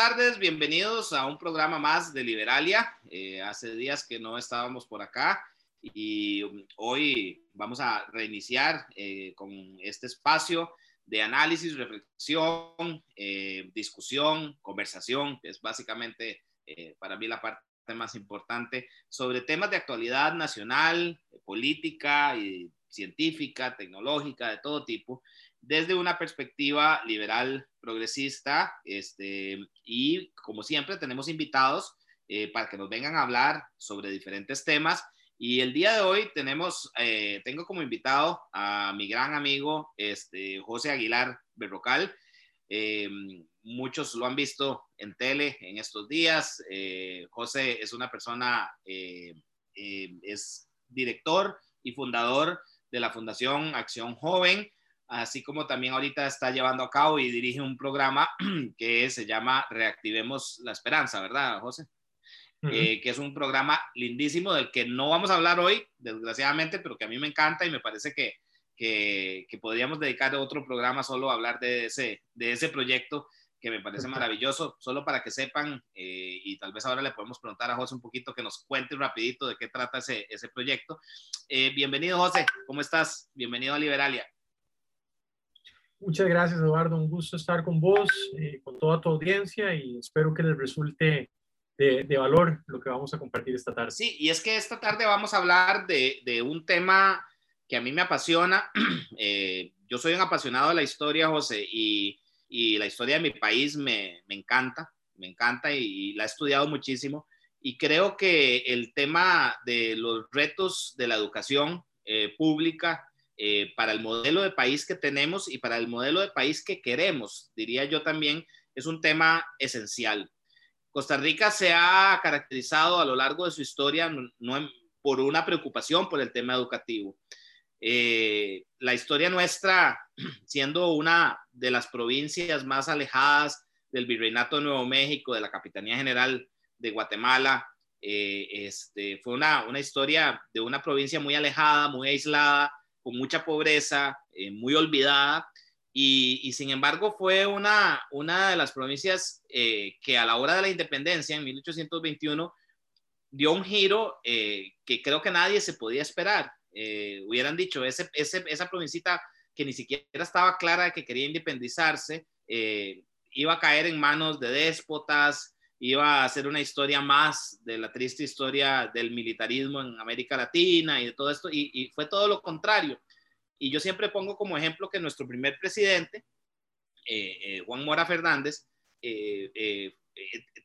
tardes, bienvenidos a un programa más de Liberalia. Eh, hace días que no estábamos por acá y hoy vamos a reiniciar eh, con este espacio de análisis, reflexión, eh, discusión, conversación, que es básicamente para mí la parte más importante, sobre temas de actualidad nacional, política y científica, tecnológica, de todo tipo desde una perspectiva liberal progresista este, y como siempre tenemos invitados eh, para que nos vengan a hablar sobre diferentes temas y el día de hoy tenemos, eh, tengo como invitado a mi gran amigo este, José Aguilar Berrocal. Eh, muchos lo han visto en tele en estos días. José es una persona, es director y fundador de la Fundación Acción Joven así como también ahorita está llevando a cabo y dirige un programa que se llama Reactivemos la Esperanza, ¿verdad, José? Eh, que es un programa lindísimo del que no vamos a hablar hoy, desgraciadamente, pero que a mí me encanta y me parece que, que, podríamos dedicar otro programa solo a hablar de ese, de ese proyecto que me parece maravilloso, solo para que sepan, eh, y tal vez ahora le podemos preguntar a José un poquito que nos cuente rapidito de qué trata ese, ese proyecto. Eh, bienvenido, José, ¿cómo estás? Bienvenido a Liberalia. Muchas gracias, Eduardo. Un gusto estar con vos, eh, con toda tu audiencia y espero que les resulte de, valor lo que vamos a compartir esta tarde. Sí, y es que esta tarde vamos a hablar de, un tema que a mí me apasiona. Eh, yo soy un apasionado de la historia, José, y, la historia de mi país me, me encanta, me encanta y, la he estudiado muchísimo. Y creo que el tema de los retos de la educación eh, pública eh, para el modelo de país que tenemos y para el modelo de país que queremos, diría yo también, es un tema esencial. Costa Rica se ha caracterizado a lo largo de su historia no, por una preocupación por el tema educativo. Eh, la historia nuestra, siendo una de las provincias más alejadas del Virreinato de Nuevo México, de la Capitanía General de Guatemala, eh, este, fue una, una historia de una provincia muy alejada, muy aislada, con mucha pobreza, eh, muy olvidada, y, sin embargo fue una, una de las provincias eh, que a la hora de la independencia, en 1821, dio un giro eh, que creo que nadie se podía esperar. hubieran dicho, ese, esa provincita que ni siquiera estaba clara de que quería independizarse, iba a caer en manos de déspotas, iba a ser una historia más de la triste historia del militarismo en América Latina y de todo esto, y, fue todo lo contrario. Y yo siempre pongo como ejemplo que nuestro primer presidente, eh, eh, Juan Mora Fernández, eh,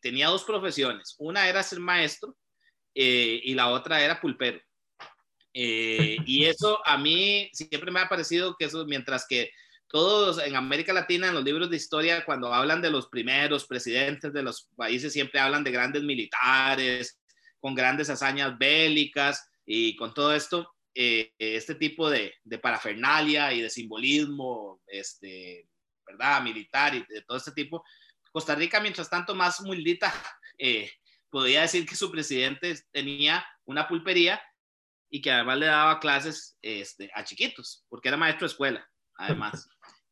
tenía dos profesiones. Una era ser maestro y la otra era pulpero. y eso a mí siempre me ha parecido que eso, mientras que todos en América Latina, en los libros de historia, cuando hablan de los primeros presidentes de los países, siempre hablan de grandes militares, con grandes hazañas bélicas y con todo esto, eh, este tipo de, de, parafernalia y de simbolismo, este, ¿verdad? Militar y de todo este tipo. Costa Rica, mientras tanto, más humildita, eh, podía decir que su presidente tenía una pulpería y que además le daba clases este, a chiquitos, porque era maestro de escuela, además.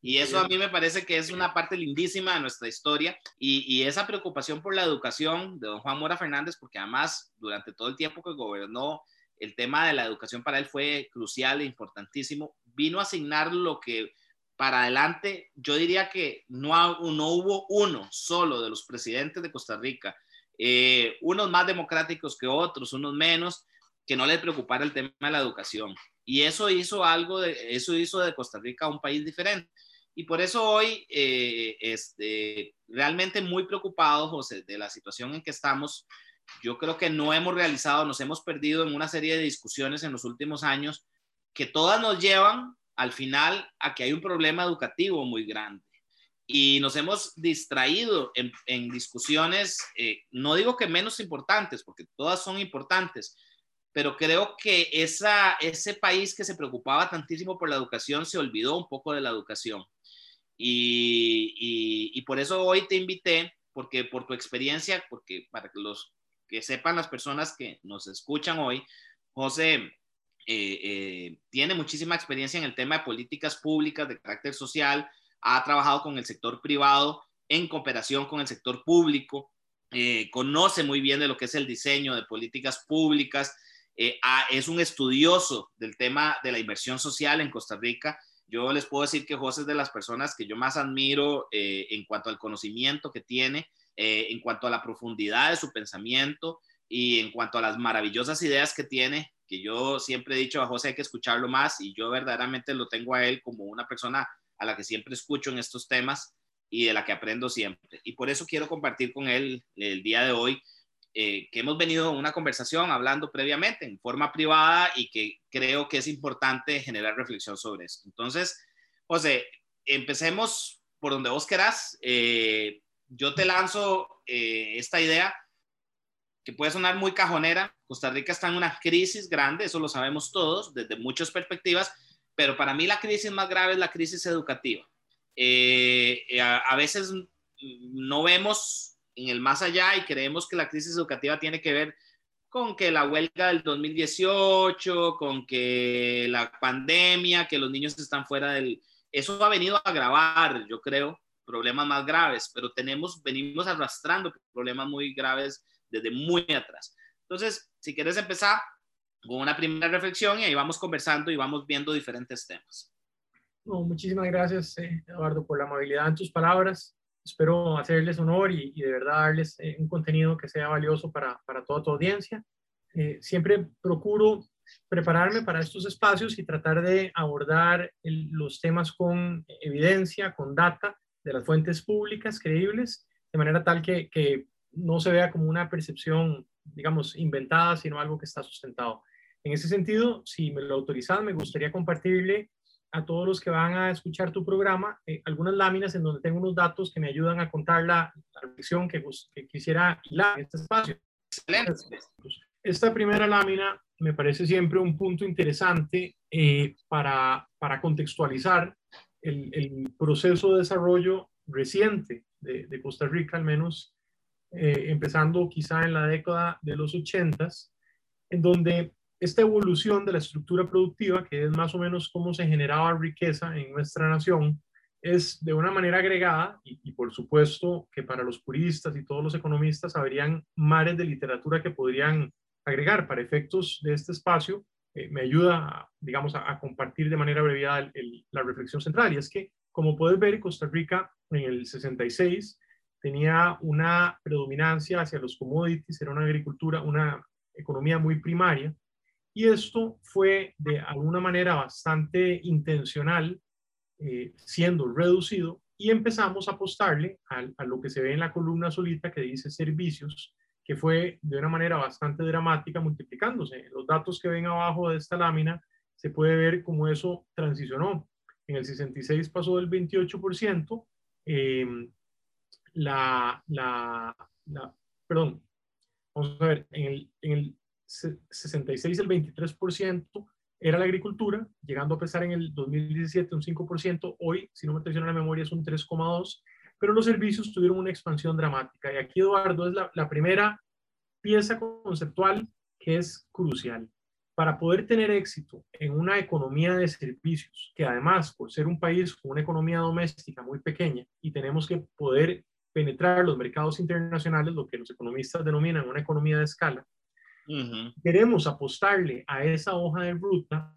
Y eso a mí me parece que es una parte lindísima de nuestra historia y, esa preocupación por la educación de don Juan Mora Fernández, porque además durante todo el tiempo que gobernó, el tema de la educación para él fue crucial e importantísimo, vino a asignar lo que para adelante, yo diría que no, no hubo uno solo de los presidentes de Costa Rica, eh, unos más democráticos que otros, unos menos, que no le preocupara el tema de la educación. Y eso hizo algo, de, eso hizo de Costa Rica un país diferente. Y por eso hoy, eh, este, realmente muy preocupado, José, de la situación en que estamos. Yo creo que no hemos realizado, nos hemos perdido en una serie de discusiones en los últimos años que todas nos llevan al final a que hay un problema educativo muy grande. Y nos hemos distraído en, discusiones, eh, no digo que menos importantes, porque todas son importantes, pero creo que ese país que se preocupaba tantísimo por la educación se olvidó un poco de la educación. Y, por eso hoy te invité, porque por tu experiencia, porque para que los que sepan las personas que nos escuchan hoy, José eh, eh, tiene muchísima experiencia en el tema de políticas públicas de carácter social, ha trabajado con el sector privado en cooperación con el sector público, eh, conoce muy bien de lo que es el diseño de políticas públicas, eh, es un estudioso del tema de la inversión social en Costa Rica. Yo les puedo decir que José es de las personas que yo más admiro eh, en cuanto al conocimiento que tiene, en cuanto a la profundidad de su pensamiento y en cuanto a las maravillosas ideas que tiene, que yo siempre he dicho a José hay que escucharlo más y yo verdaderamente lo tengo a él como una persona a la que siempre escucho en estos temas y de la que aprendo siempre. Y por eso quiero compartir con él el día de hoy eh, que hemos venido una conversación hablando previamente en forma privada y que creo que es importante generar reflexión sobre esto. Entonces, José, empecemos por donde vos querás. Eh, yo te lanzo eh, esta idea que puede sonar muy cajonera. Costa Rica está en una crisis grande, eso lo sabemos todos, desde muchas perspectivas, pero para mí la crisis más grave es la crisis educativa. Eh, a, veces no vemos en el más allá y creemos que la crisis educativa tiene que ver con que la huelga del 2018, con que la pandemia, que los niños están fuera del... Eso ha venido a agravar, yo creo, problemas más graves, pero tenemos, venimos arrastrando problemas muy graves desde muy atrás. Entonces, si quieres empezar con una primera reflexión y ahí vamos conversando y vamos viendo diferentes temas muchísimas gracias, eh, Eduardo, por la amabilidad en tus palabras. Espero hacerles honor y, de verdad darles eh, un contenido que sea valioso para, para toda tu audiencia. Eh, siempre procuro prepararme para estos espacios y tratar de abordar los temas con evidencia, con data de las fuentes públicas creíbles, de manera tal que, que no se vea como una percepción, digamos, inventada, sino algo que está sustentado. En ese sentido, si me lo autorizan, me gustaría compartirle a todos los que van a escuchar tu programa eh, algunas láminas en donde tengo unos datos que me ayudan a contar la, reflexión que, que, quisiera hilar en este espacio. Esta primera lámina me parece siempre un punto interesante eh, para, para, contextualizar el, el, proceso de desarrollo reciente de, de Costa Rica, al menos eh, empezando quizá en la década de los 80, en donde esta evolución de la estructura productiva, que es más o menos cómo se generaba riqueza en nuestra nación, es de una manera agregada, y, por supuesto que para los puristas y todos los economistas habrían mares de literatura que podrían agregar para efectos de este espacio, eh, me ayuda, digamos, a, compartir de manera abreviada la reflexión central. Y es que, como puedes ver, Costa Rica en el 66 tenía una predominancia hacia los commodities, era una agricultura, una economía muy primaria, y esto fue de alguna manera bastante intencional, eh, siendo reducido, y empezamos a apostarle a, lo que se ve en la columna solita que dice servicios, que fue de una manera bastante dramática multiplicándose. Los datos que ven abajo de esta lámina se puede ver cómo eso transicionó. En el 66 pasó del 28%, em, la, la, perdón, vamos a ver, en el 66, el 23% era la agricultura, llegando a pesar en el 2017 un 5%, hoy, si no me traiciona la memoria, es un 3,2%, pero los servicios tuvieron una expansión dramática. Y aquí, Eduardo, es la, la primera pieza conceptual que es crucial. Para poder tener éxito en una economía de servicios, que además, por ser un país con una economía doméstica muy pequeña y tenemos que poder penetrar los mercados internacionales, lo que los economistas denominan una economía de escala, queremos apostarle a esa hoja de ruta,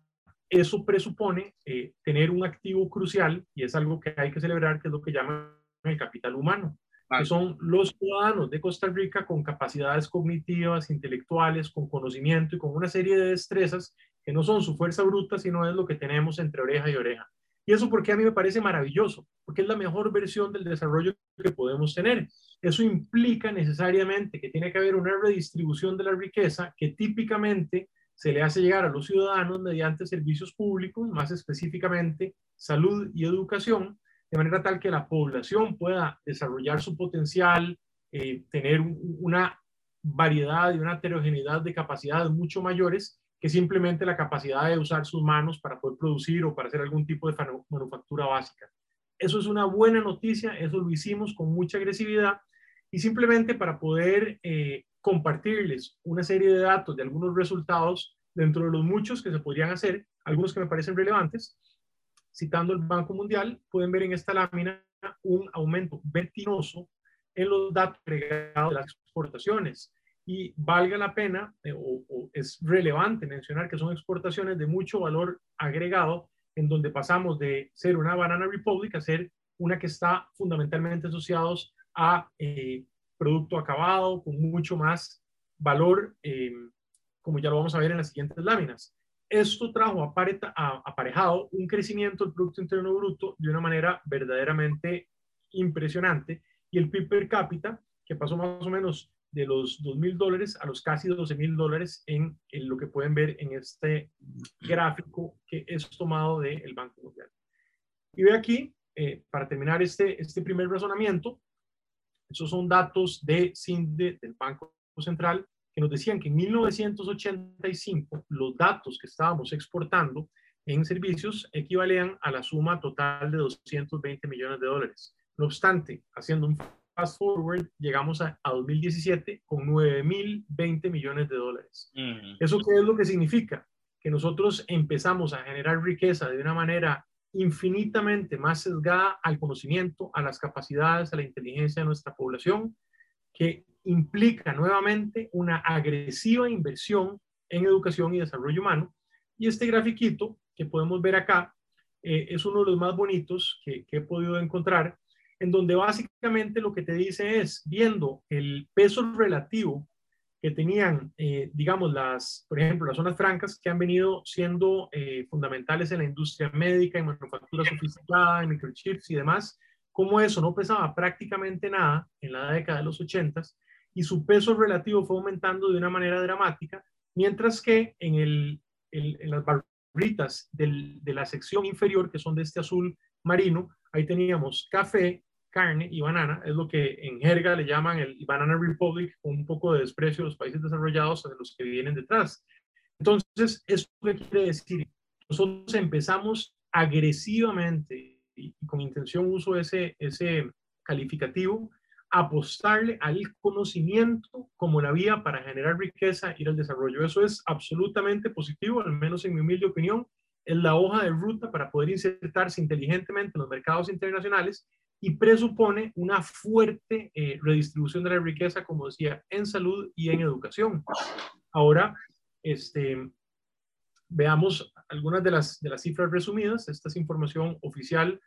eso presupone eh, tener un activo crucial y es algo que hay que celebrar, que es lo que llaman el capital humano, que son los ciudadanos de Costa Rica con capacidades cognitivas, intelectuales, con conocimiento y con una serie de destrezas que no son su fuerza bruta, sino es lo que tenemos entre oreja y oreja. Y eso porque a mí me parece maravilloso, porque es la mejor versión del desarrollo que podemos tener. Eso implica necesariamente que tiene que haber una redistribución de la riqueza que típicamente se le hace llegar a los ciudadanos mediante servicios públicos, más específicamente salud y educación, de manera tal que la población pueda desarrollar su potencial, eh, tener una variedad y una heterogeneidad de capacidades mucho mayores que simplemente la capacidad de usar sus manos para poder producir o para hacer algún tipo de manufactura básica. Eso es una buena noticia, eso lo hicimos con mucha agresividad y simplemente para poder eh, compartirles una serie de datos de algunos resultados dentro de los muchos que se podrían hacer, algunos que me parecen relevantes, citando el Banco Mundial, pueden ver en esta lámina un aumento vertiginoso en los datos agregados de las exportaciones. Y valga la pena, eh, o, es relevante mencionar que son exportaciones de mucho valor agregado, en donde pasamos de ser una Banana Republic a ser una que está fundamentalmente asociados a eh, producto acabado con mucho más valor, eh, como ya lo vamos a ver en las siguientes láminas. Esto trajo aparejado un crecimiento del Producto Interno Bruto de una manera verdaderamente impresionante y el PIB per cápita, que pasó más o menos de los 2 mil dólares a los casi 12 mil dólares en, en, lo que pueden ver en este gráfico que es tomado del Banco Mundial. Y ve aquí, eh, para terminar este, este primer razonamiento, esos son datos de CINDE del Banco Central que nos decían que en 1985 los datos que estábamos exportando en servicios equivalían a la suma total de 220 millones de dólares. No obstante, haciendo un fast forward, llegamos a, a 2017 con 9.020 millones de dólares. -huh. ¿Eso qué es lo que significa? Que nosotros empezamos a generar riqueza de una manera infinitamente más sesgada al conocimiento, a las capacidades, a la inteligencia de nuestra población, que implica nuevamente una agresiva inversión en educación y desarrollo humano. Y este grafiquito que podemos ver acá eh, es uno de los más bonitos que, que he podido encontrar, en donde básicamente lo que te dice es, viendo el peso relativo que tenían, eh, digamos, las, por ejemplo, las zonas francas que han venido siendo eh, fundamentales en la industria médica, en manufactura sofisticada, en microchips y demás, como eso no pesaba prácticamente nada en la década de los 80 y su peso relativo fue aumentando de una manera dramática, mientras que en, el, el, en las barritas del, de la sección inferior, que son de este azul marino, ahí teníamos café, carne y banana, es lo que en jerga le llaman el Banana Republic, con un poco de desprecio de los países desarrollados de los que vienen detrás. Entonces, ¿eso qué quiere decir? Nosotros empezamos agresivamente y con intención uso ese, ese calificativo, apostarle al conocimiento como la vía para generar riqueza y el desarrollo. Eso es absolutamente positivo, al menos en mi humilde opinión, es la hoja de ruta para poder insertarse inteligentemente en los mercados internacionales y presupone una fuerte eh, redistribución de la riqueza, como decía, en salud y en educación. Ahora, este, veamos algunas de las, de las cifras resumidas. Esta es información oficial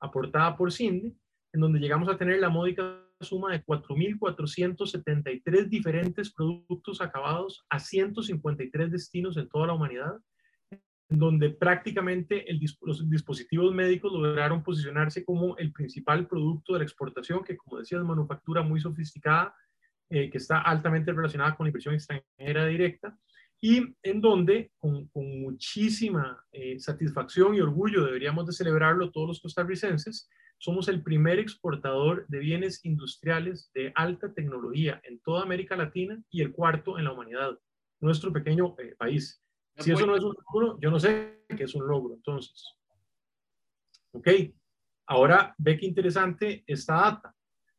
aportada por CINDE, en donde llegamos a tener la módica suma de 4.473 diferentes productos acabados a 153 destinos en toda la humanidad, donde prácticamente el, los dispositivos médicos lograron posicionarse como el principal producto de la exportación, que como decía es manufactura muy sofisticada, eh, que está altamente relacionada con la inversión extranjera directa, y en donde con, muchísima eh, satisfacción y orgullo deberíamos de celebrarlo todos los costarricenses, somos el primer exportador de bienes industriales de alta tecnología en toda América Latina y el cuarto en la humanidad, nuestro pequeño eh, país. Si eso no es un logro, yo no sé qué es un logro, entonces. Ok, ahora ve qué interesante esta data.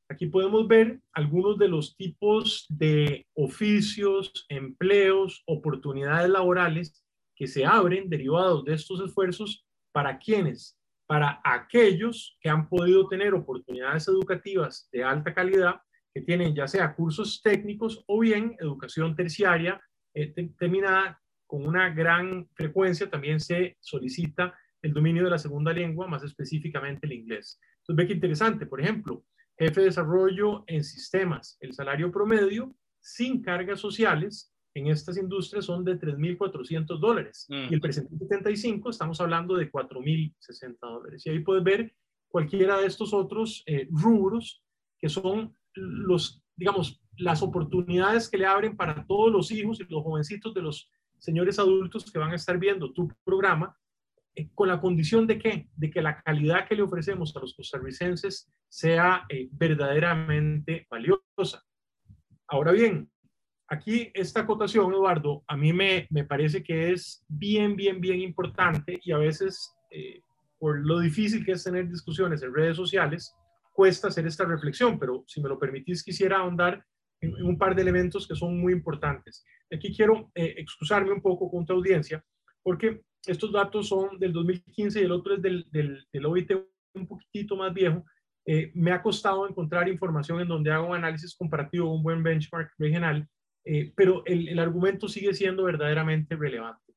Aquí podemos ver algunos de los tipos de oficios, empleos, oportunidades laborales que se abren derivados de estos esfuerzos para quienes, para aquellos que han podido tener oportunidades educativas de alta calidad, que tienen ya sea cursos técnicos o bien educación terciaria eh, terminada con una gran frecuencia también se solicita el dominio de la segunda lengua, más específicamente el inglés. Entonces, ve que interesante, por ejemplo, jefe de desarrollo en sistemas, el salario promedio sin cargas sociales en estas industrias son de 3.400 dólares mm. y el presente 75 estamos hablando de 4.060 dólares. Y ahí puedes ver cualquiera de estos otros eh, rubros que son los, digamos, las oportunidades que le abren para todos los hijos y los jovencitos de los señores adultos que van a estar viendo tu programa, eh, con la condición de que, de que la calidad que le ofrecemos a los costarricenses sea eh, verdaderamente valiosa. Ahora bien, aquí esta acotación, Eduardo, a mí me, me, parece que es bien, bien, bien importante y a veces, eh, por lo difícil que es tener discusiones en redes sociales, cuesta hacer esta reflexión, pero si me lo permitís, quisiera ahondar en, en un par de elementos que son muy importantes. Aquí quiero eh, excusarme un poco con tu audiencia, porque estos datos son del 2015 y el otro es del, del, del OIT un poquitito más viejo, eh, me ha costado encontrar información en donde hago un análisis comparativo, un buen benchmark regional, eh, pero el, el argumento sigue siendo verdaderamente relevante.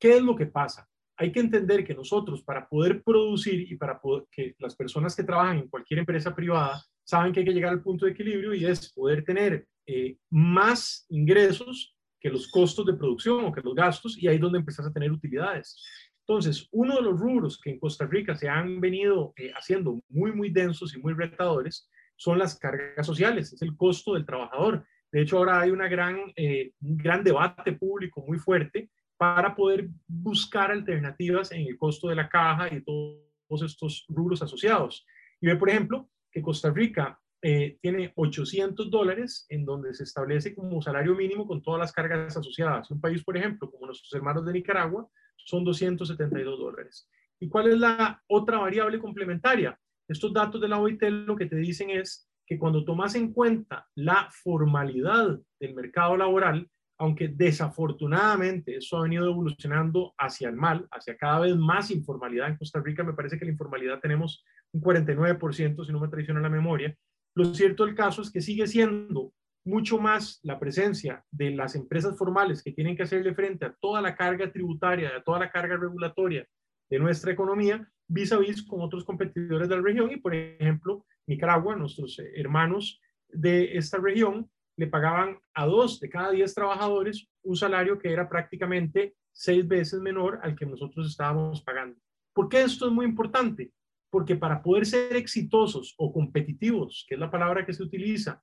¿Qué es lo que pasa? hay que entender que nosotros para poder producir y para poder, que las personas que trabajan en cualquier empresa privada saben que hay que llegar al punto de equilibrio y es poder tener eh, más ingresos que los costos de producción o que los gastos y ahí es donde empezás a tener utilidades. Entonces, uno de los rubros que en Costa Rica se han venido eh, haciendo muy, muy densos y muy retadores son las cargas sociales, es el costo del trabajador. De hecho, ahora hay una gran, eh, un gran debate público muy fuerte para poder buscar alternativas en el costo de la caja y todos estos rubros asociados. Y ve, por ejemplo, que Costa Rica eh, tiene 800 dólares en donde se establece como salario mínimo con todas las cargas asociadas. Un país, por ejemplo, como nuestros hermanos de Nicaragua, son 272 dólares. ¿Y cuál es la otra variable complementaria? Estos datos de la OIT lo que te dicen es que cuando tomas en cuenta la formalidad del mercado laboral, aunque desafortunadamente eso ha venido evolucionando hacia el mal, hacia cada vez más informalidad en Costa Rica, me parece que la informalidad tenemos un 49%, si no me traiciona la memoria, lo cierto del caso es que sigue siendo mucho más la presencia de las empresas formales que tienen que hacerle frente a toda la carga tributaria, a toda la carga regulatoria de nuestra economía, vis a vis con otros competidores de la región. Y, por ejemplo, Nicaragua, nuestros hermanos de esta región, le pagaban a dos de cada diez trabajadores un salario que era prácticamente seis veces menor al que nosotros estábamos pagando. ¿Por qué esto es muy importante? Porque para poder ser exitosos o competitivos, que es la palabra que se utiliza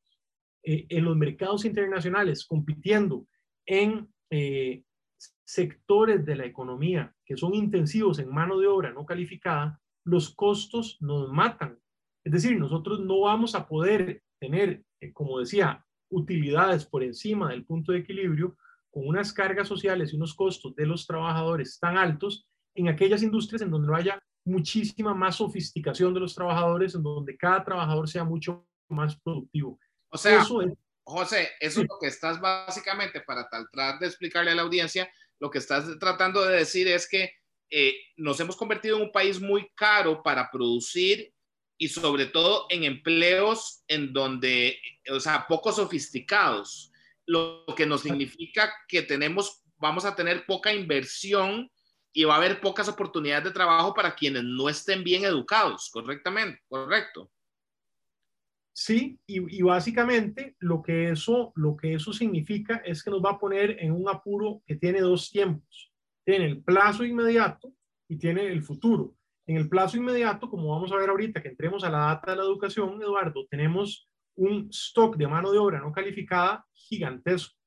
eh, en los mercados internacionales, compitiendo en eh, sectores de la economía que son intensivos en mano de obra no calificada, los costos nos matan. Es decir, nosotros no vamos a poder tener, eh, como decía, utilidades por encima del punto de equilibrio con unas cargas sociales y unos costos de los trabajadores tan altos en aquellas industrias en donde no haya muchísima más sofisticación de los trabajadores, en donde cada trabajador sea mucho más productivo. O sea, José, eso es lo que estás básicamente, para tratar de explicarle a la audiencia, lo que estás tratando de decir es que eh, nos hemos convertido en un país muy caro para producir y sobre todo en empleos en donde, o sea, poco sofisticados, lo que nos significa que tenemos, vamos a tener poca inversión y va a haber pocas oportunidades de trabajo para quienes no estén bien educados, correctamente, correcto. Sí, y, básicamente lo que, eso, lo que eso significa es que nos va a poner en un apuro que tiene dos tiempos. Tiene el plazo inmediato y tiene el futuro. En el plazo inmediato, como vamos a ver ahorita que entremos a la data de la educación, Eduardo, tenemos un stock de mano de obra no calificada gigantesco.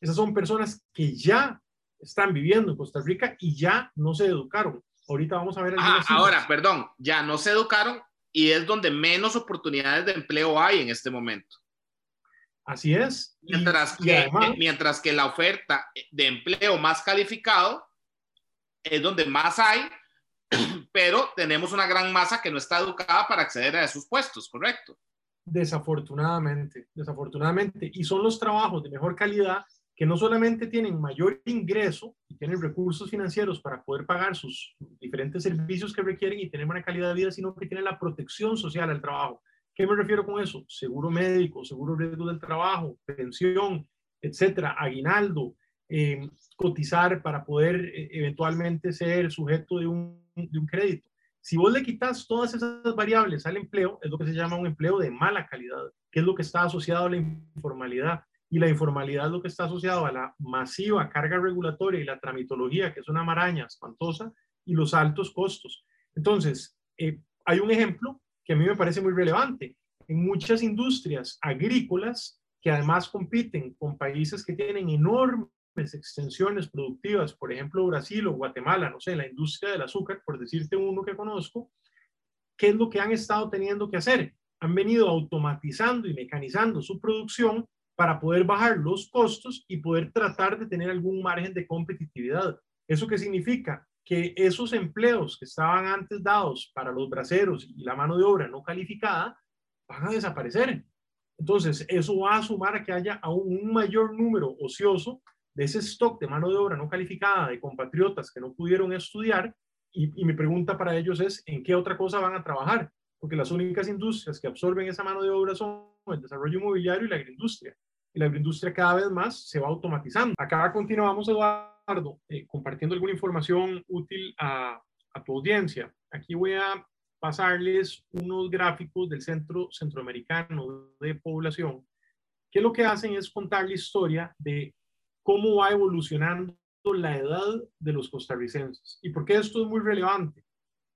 Esas son personas que ya están viviendo en Costa Rica y ya no se educaron. Ahorita vamos a ver. Ah, ahora, perdón, ya no se educaron y es donde menos oportunidades de empleo hay en este momento. Así es. Mientras, que, mientras que la oferta de empleo más calificado es donde más hay, pero tenemos una gran masa que no está educada para acceder a esos puestos, ¿correcto? Desafortunadamente, desafortunadamente. Y son los trabajos de mejor calidad que no solamente tienen mayor ingreso y tienen recursos financieros para poder pagar sus diferentes servicios que requieren y tener buena calidad de vida, sino que tienen la protección social al trabajo. ¿Qué me refiero con eso? Seguro médico, seguro riesgo del trabajo, pensión, etcétera, aguinaldo, eh, cotizar para poder eh, eventualmente ser sujeto de un, de un crédito. Si vos le quitas todas esas variables al empleo, es lo que se llama un empleo de mala calidad, que es lo que está asociado a la informalidad y la informalidad es lo que está asociado a la masiva carga regulatoria y la tramitología, que es una maraña espantosa, y los altos costos. Entonces, eh, hay un ejemplo que a mí me parece muy relevante. En muchas industrias agrícolas que además compiten con países que tienen enormes extensiones productivas, por ejemplo Brasil o Guatemala, no sé, la industria del azúcar, por decirte uno que conozco, ¿qué es lo que han estado teniendo que hacer? Han venido automatizando y mecanizando su producción para poder bajar los costos y poder tratar de tener algún margen de competitividad. ¿Eso qué significa? Que esos empleos que estaban antes dados para los braceros y la mano de obra no calificada van a desaparecer. Entonces, eso va a sumar a que haya aún un mayor número ocioso de ese stock de mano de obra no calificada de compatriotas que no pudieron estudiar. Y, y mi pregunta para ellos es, ¿en qué otra cosa van a trabajar? porque las únicas industrias que absorben esa mano de obra son el desarrollo inmobiliario y la agroindustria. Y la agroindustria cada vez más se va automatizando. Acá continuamos, Eduardo, eh, compartiendo alguna información útil a, a tu audiencia. Aquí voy a pasarles unos gráficos del Centro Centroamericano de Población, que lo que hacen es contar la historia de cómo va evolucionando la edad de los costarricenses. ¿Y por qué esto es muy relevante?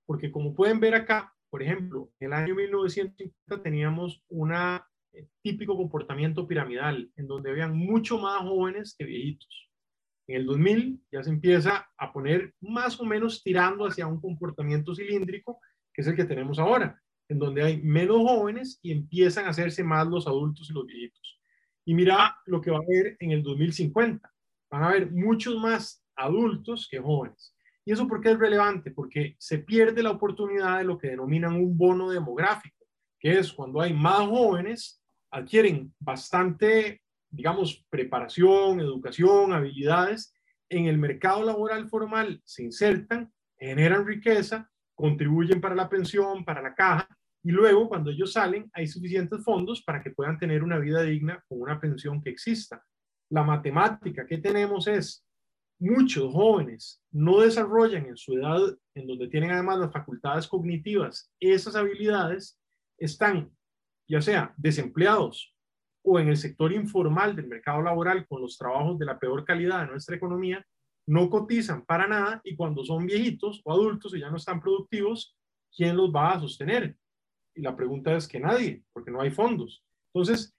Porque como pueden ver acá, por ejemplo, en el año 1950 teníamos un eh, típico comportamiento piramidal, en donde habían mucho más jóvenes que viejitos. En el 2000 ya se empieza a poner más o menos tirando hacia un comportamiento cilíndrico, que es el que tenemos ahora, en donde hay menos jóvenes y empiezan a hacerse más los adultos y los viejitos. Y mira lo que va a haber en el 2050. Van a haber muchos más adultos que jóvenes. ¿Y eso por qué es relevante? Porque se pierde la oportunidad de lo que denominan un bono demográfico, que es cuando hay más jóvenes, adquieren bastante, digamos, preparación, educación, habilidades, en el mercado laboral formal se insertan, generan riqueza, contribuyen para la pensión, para la caja, y luego cuando ellos salen hay suficientes fondos para que puedan tener una vida digna con una pensión que exista. La matemática que tenemos es muchos jóvenes no desarrollan en su edad, en donde tienen además las facultades cognitivas, esas habilidades, están ya sea desempleados o en el sector informal del mercado laboral con los trabajos de la peor calidad de nuestra economía, no cotizan para nada y cuando son viejitos o adultos y ya no están productivos, ¿quién los va a sostener? Y la pregunta es que nadie, porque no hay fondos. Entonces,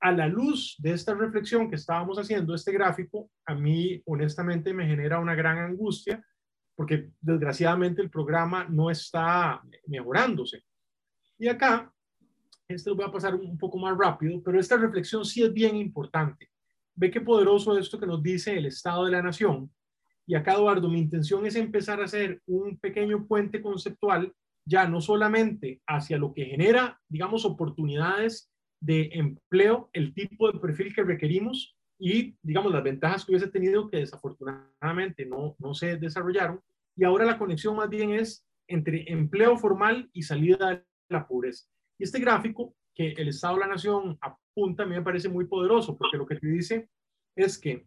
a la luz de esta reflexión que estábamos haciendo, este gráfico, a mí honestamente me genera una gran angustia porque desgraciadamente el programa no está mejorándose. Y acá, lo voy a pasar un poco más rápido, pero esta reflexión sí es bien importante. Ve qué poderoso esto que nos dice el Estado de la Nación. Y acá, Eduardo, mi intención es empezar a hacer un pequeño puente conceptual, ya no solamente hacia lo que genera, digamos, oportunidades de empleo, el tipo de perfil que requerimos y, digamos, las ventajas que hubiese tenido que desafortunadamente no, no se desarrollaron. Y ahora la conexión más bien es entre empleo formal y salida de la pobreza. Y este gráfico que el Estado de la Nación apunta a mí me parece muy poderoso porque lo que te dice es que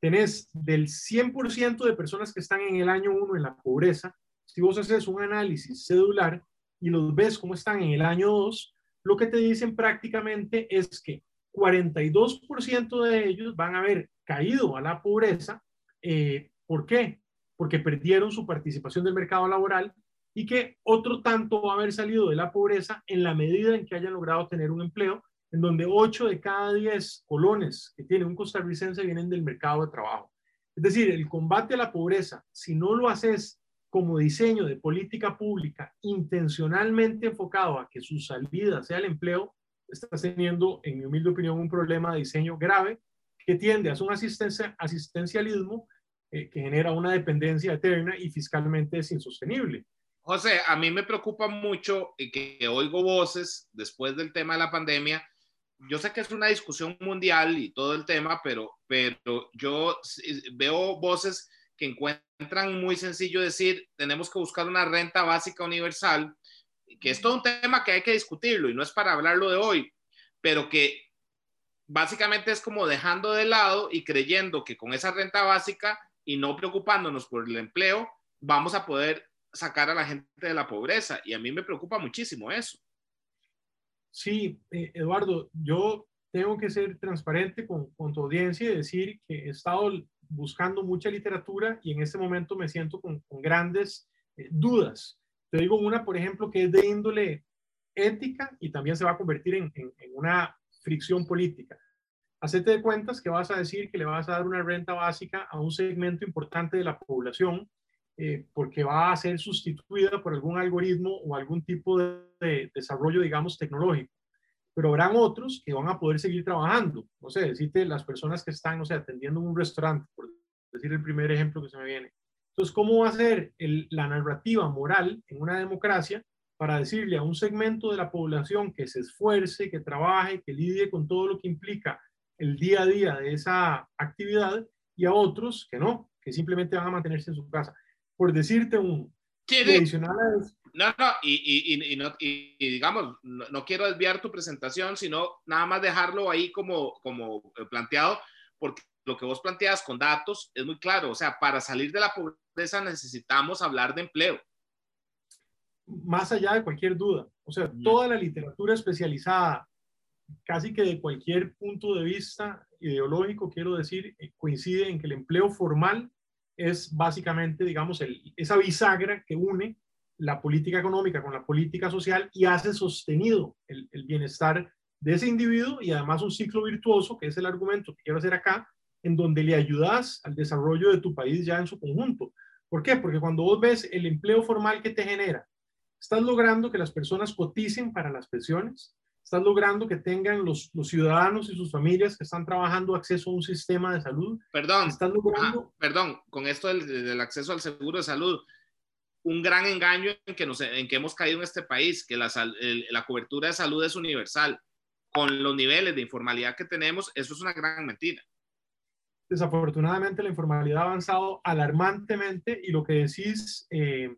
tenés del 100% de personas que están en el año 1 en la pobreza, si vos haces un análisis cedular y los ves cómo están en el año 2, lo que te dicen prácticamente es que 42% de ellos van a haber caído a la pobreza. Eh, ¿Por qué? Porque perdieron su participación del mercado laboral y que otro tanto va a haber salido de la pobreza en la medida en que hayan logrado tener un empleo, en donde 8 de cada 10 colones que tiene un costarricense vienen del mercado de trabajo. Es decir, el combate a la pobreza, si no lo haces como diseño de política pública intencionalmente enfocado a que su salida sea el empleo, está teniendo, en mi humilde opinión, un problema de diseño grave que tiende a un asistencia, asistencialismo eh, que genera una dependencia eterna y fiscalmente es insostenible. José, a mí me preocupa mucho que, que oigo voces después del tema de la pandemia. Yo sé que es una discusión mundial y todo el tema, pero, pero yo veo voces que encuentran muy sencillo decir, tenemos que buscar una renta básica universal, que es todo un tema que hay que discutirlo y no es para hablarlo de hoy, pero que básicamente es como dejando de lado y creyendo que con esa renta básica y no preocupándonos por el empleo, vamos a poder sacar a la gente de la pobreza. Y a mí me preocupa muchísimo eso. Sí, eh, Eduardo, yo tengo que ser transparente con, con, tu audiencia y decir que he estado buscando mucha literatura y en este momento me siento con, grandes eh, dudas. Te digo una, por ejemplo, que es de índole ética y también se va a convertir en, una fricción política. Hacete de cuentas que vas a decir que le vas a dar una renta básica a un segmento importante de la población eh, porque va a ser sustituida por algún algoritmo o algún tipo de, de desarrollo, digamos, tecnológico pero habrán otros que van a poder seguir trabajando. No sé, decirte las personas que están, no sé, atendiendo un restaurante, por decir el primer ejemplo que se me viene. Entonces, ¿cómo va a ser la narrativa moral en una democracia para decirle a un segmento de la población que se esfuerce, que trabaje, que lidie con todo lo que implica el día a día de esa actividad y a otros que no, que simplemente van a mantenerse en su casa? Por decirte un, adicional a eso, no, no, y, no, y digamos, no, quiero desviar tu presentación, sino nada más dejarlo ahí como, como planteado, porque lo que vos planteas con datos es muy claro. O sea, para salir de la pobreza necesitamos hablar de empleo. Más allá de cualquier duda. O sea, toda la literatura especializada, casi que de cualquier punto de vista ideológico, quiero decir, eh, coincide en que el empleo formal es básicamente, digamos, esa bisagra que une la política económica con la política social y hace sostenido el, bienestar de ese individuo y además un ciclo virtuoso, que es el argumento que quiero hacer acá, en donde le ayudas al desarrollo de tu país ya en su conjunto. ¿Por qué? Porque cuando vos ves el empleo formal que te genera, estás logrando que las personas coticen para las pensiones, estás logrando que tengan los, los ciudadanos y sus familias que están trabajando acceso a un sistema de salud. Perdón, estás logrando... perdón, con esto del, del acceso al seguro de salud, un gran engaño en que, nos, en que hemos caído en este país, que la, la cobertura de salud es universal. Con los niveles de informalidad que tenemos, eso es una gran mentira. Desafortunadamente, la informalidad ha avanzado alarmantemente y lo que decís, eh,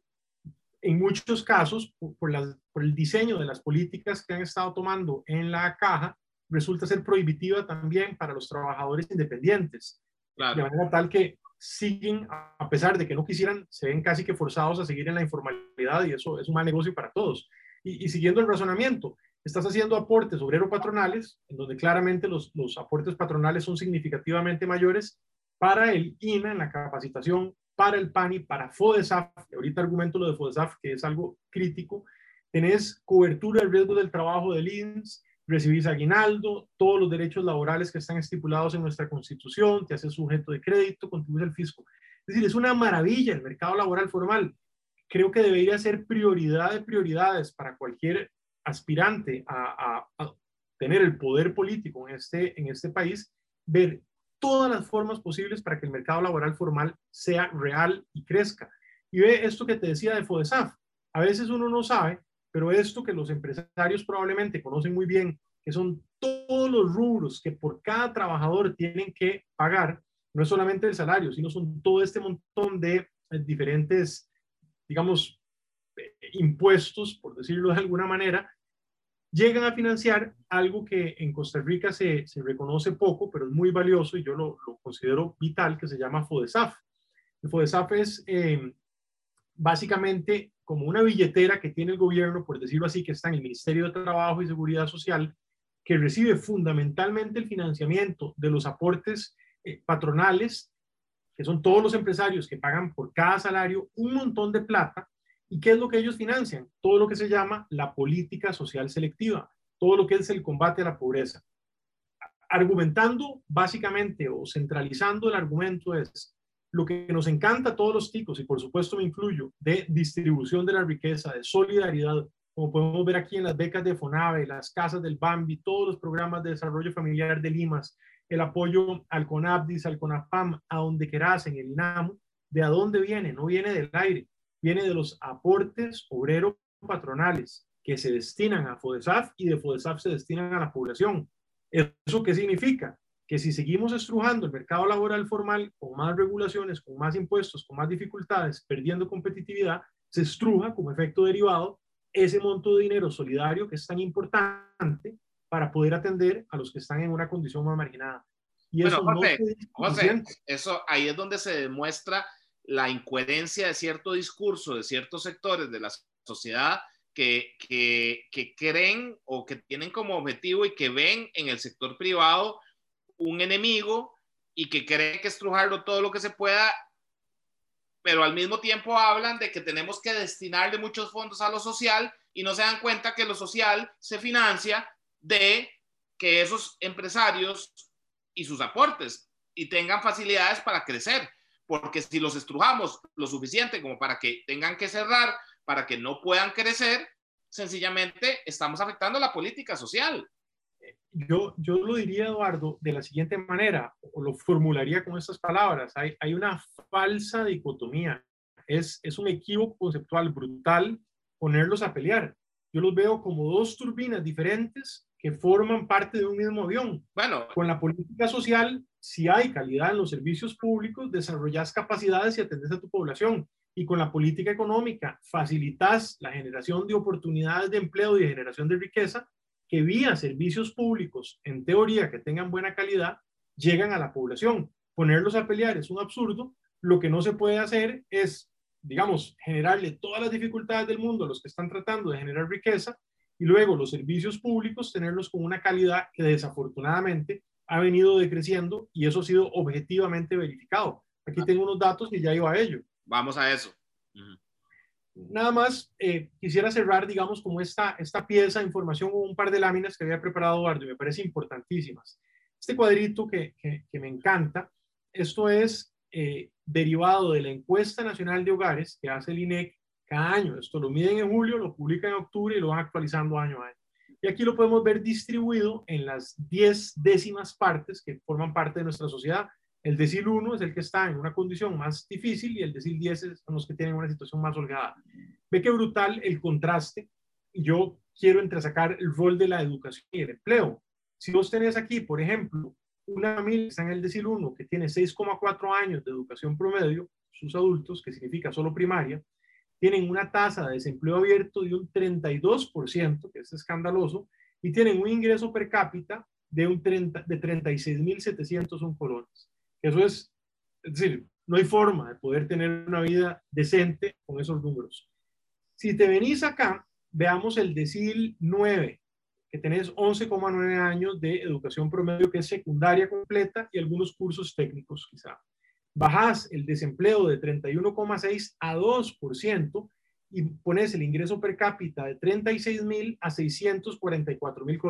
en muchos casos, por, por, el diseño de las políticas que han estado tomando en la caja, resulta ser prohibitiva también para los trabajadores independientes. De manera tal que siguen, a pesar de que no quisieran, se ven casi que forzados a seguir en la informalidad y eso es un mal negocio para todos. Y, siguiendo el razonamiento, estás haciendo aportes obrero-patronales, en donde claramente los, los aportes patronales son significativamente mayores para el INA en la capacitación, para el PANI, para FODESAF, ahorita argumento lo de FODESAF, que es algo crítico, tenés cobertura del riesgo del trabajo del INS, recibís aguinaldo, todos los derechos laborales que están estipulados en nuestra constitución, te haces sujeto de crédito, contribuyes al fisco. Es decir, es una maravilla el mercado laboral formal. Creo que debería ser prioridad de prioridades para cualquier aspirante a, tener el poder político en este, en este país, ver todas las formas posibles para que el mercado laboral formal sea real y crezca. Y ve esto que te decía de FODESAF. A veces uno no sabe pero esto que los empresarios probablemente conocen muy bien, que son todos los rubros que por cada trabajador tienen que pagar, no es solamente el salario, sino son todo este montón de eh, diferentes, digamos, eh, impuestos, por decirlo de alguna manera, llegan a financiar algo que en Costa Rica se, se reconoce poco, pero es muy valioso y yo lo, lo, considero vital, que se llama FODESAF. El FODESAF es eh, básicamente como una billetera que tiene el gobierno, por decirlo así, que está en el Ministerio de Trabajo y Seguridad Social, que recibe fundamentalmente el financiamiento de los aportes eh, patronales, que son todos los empresarios que pagan por cada salario un montón de plata. ¿Y qué es lo que ellos financian? Todo lo que se llama la política social selectiva, todo lo que es el combate a la pobreza. Argumentando básicamente o centralizando el argumento es, lo que nos encanta a todos los ticos, y por supuesto me incluyo, de distribución de la riqueza, de solidaridad, como podemos ver aquí en las becas de FONAVE, las casas del BAMBI, todos los programas de desarrollo familiar de Limas, el apoyo al CONAPDIS, al CONAPAM, a donde quieras, en el INAMU, ¿de a dónde viene? No viene del aire, viene de los aportes obrero patronales que se destinan a FODESAF y de FODESAF se destinan a la población. ¿Eso qué significa? que si seguimos estrujando el mercado laboral formal con más regulaciones, con más impuestos, con más dificultades, perdiendo competitividad, se estruja como efecto derivado ese monto de dinero solidario que es tan importante para poder atender a los que están en una condición más marginada. Y eso no eso ahí es donde se demuestra la incoherencia de cierto discurso de ciertos sectores de la sociedad que, que, creen o que tienen como objetivo y que ven en el sector privado un enemigo y que cree que estrujarlo todo lo que se pueda, pero al mismo tiempo hablan de que tenemos que destinarle muchos fondos a lo social y no se dan cuenta que lo social se financia de que esos empresarios y sus aportes y tengan facilidades para crecer, porque si los estrujamos lo suficiente como para que tengan que cerrar, para que no puedan crecer, sencillamente estamos afectando la política social yo, yo lo diría, Eduardo, de la siguiente manera, o lo formularía con estas palabras. Hay, hay una falsa dicotomía. Es, es un equívoco conceptual brutal ponerlos a pelear. Yo los veo como dos turbinas diferentes que forman parte de un mismo avión. Bueno, con la política social, si hay calidad en los servicios públicos, desarrollas capacidades y atendes a tu población. y con la política económica facilitas la generación de oportunidades de empleo y de generación de riqueza que vía servicios públicos, en teoría que tengan buena calidad, llegan a la población. Ponerlos a pelear es un absurdo. Lo que no se puede hacer es, digamos, generarle todas las dificultades del mundo a los que están tratando de generar riqueza y luego los servicios públicos tenerlos con una calidad que desafortunadamente ha venido decreciendo y eso ha sido objetivamente verificado. Aquí tengo unos datos y ya iba a ello. Vamos a eso. Nada más eh, quisiera cerrar, digamos, como esta, esta pieza de información con un par de láminas que había preparado Eduardo y me parece importantísimas. Este cuadrito que, que, me encanta, esto es eh, derivado de la encuesta nacional de hogares que hace el INEC cada año. Esto lo miden en julio, lo publican en octubre y lo van actualizando año a año. Y aquí lo podemos ver distribuido en las 10 décimas partes que forman parte de nuestra sociedad. El decil 1 es el que está en una condición más difícil y el decil 10 son los que tienen una situación más holgada. Ve que brutal el contraste. Yo quiero entresacar el rol de la educación y el empleo. Si vos tenés aquí, por ejemplo, una que está en el decil 1 que tiene 6,4 años de educación promedio, sus adultos, que significa solo primaria, tienen una tasa de desempleo abierto de un 32%, que es escandaloso, y tienen un ingreso per cápita de, un 30, de 36.701 colones. Eso es, es decir, no hay forma de poder tener una vida decente con esos números. Si te venís acá, veamos el decil 9, que tenés 11,9 años de educación promedio, que es secundaria completa y algunos cursos técnicos quizá. Bajás el desempleo de 31,6 a 2% y pones el ingreso per cápita de 36 mil a 644 mil.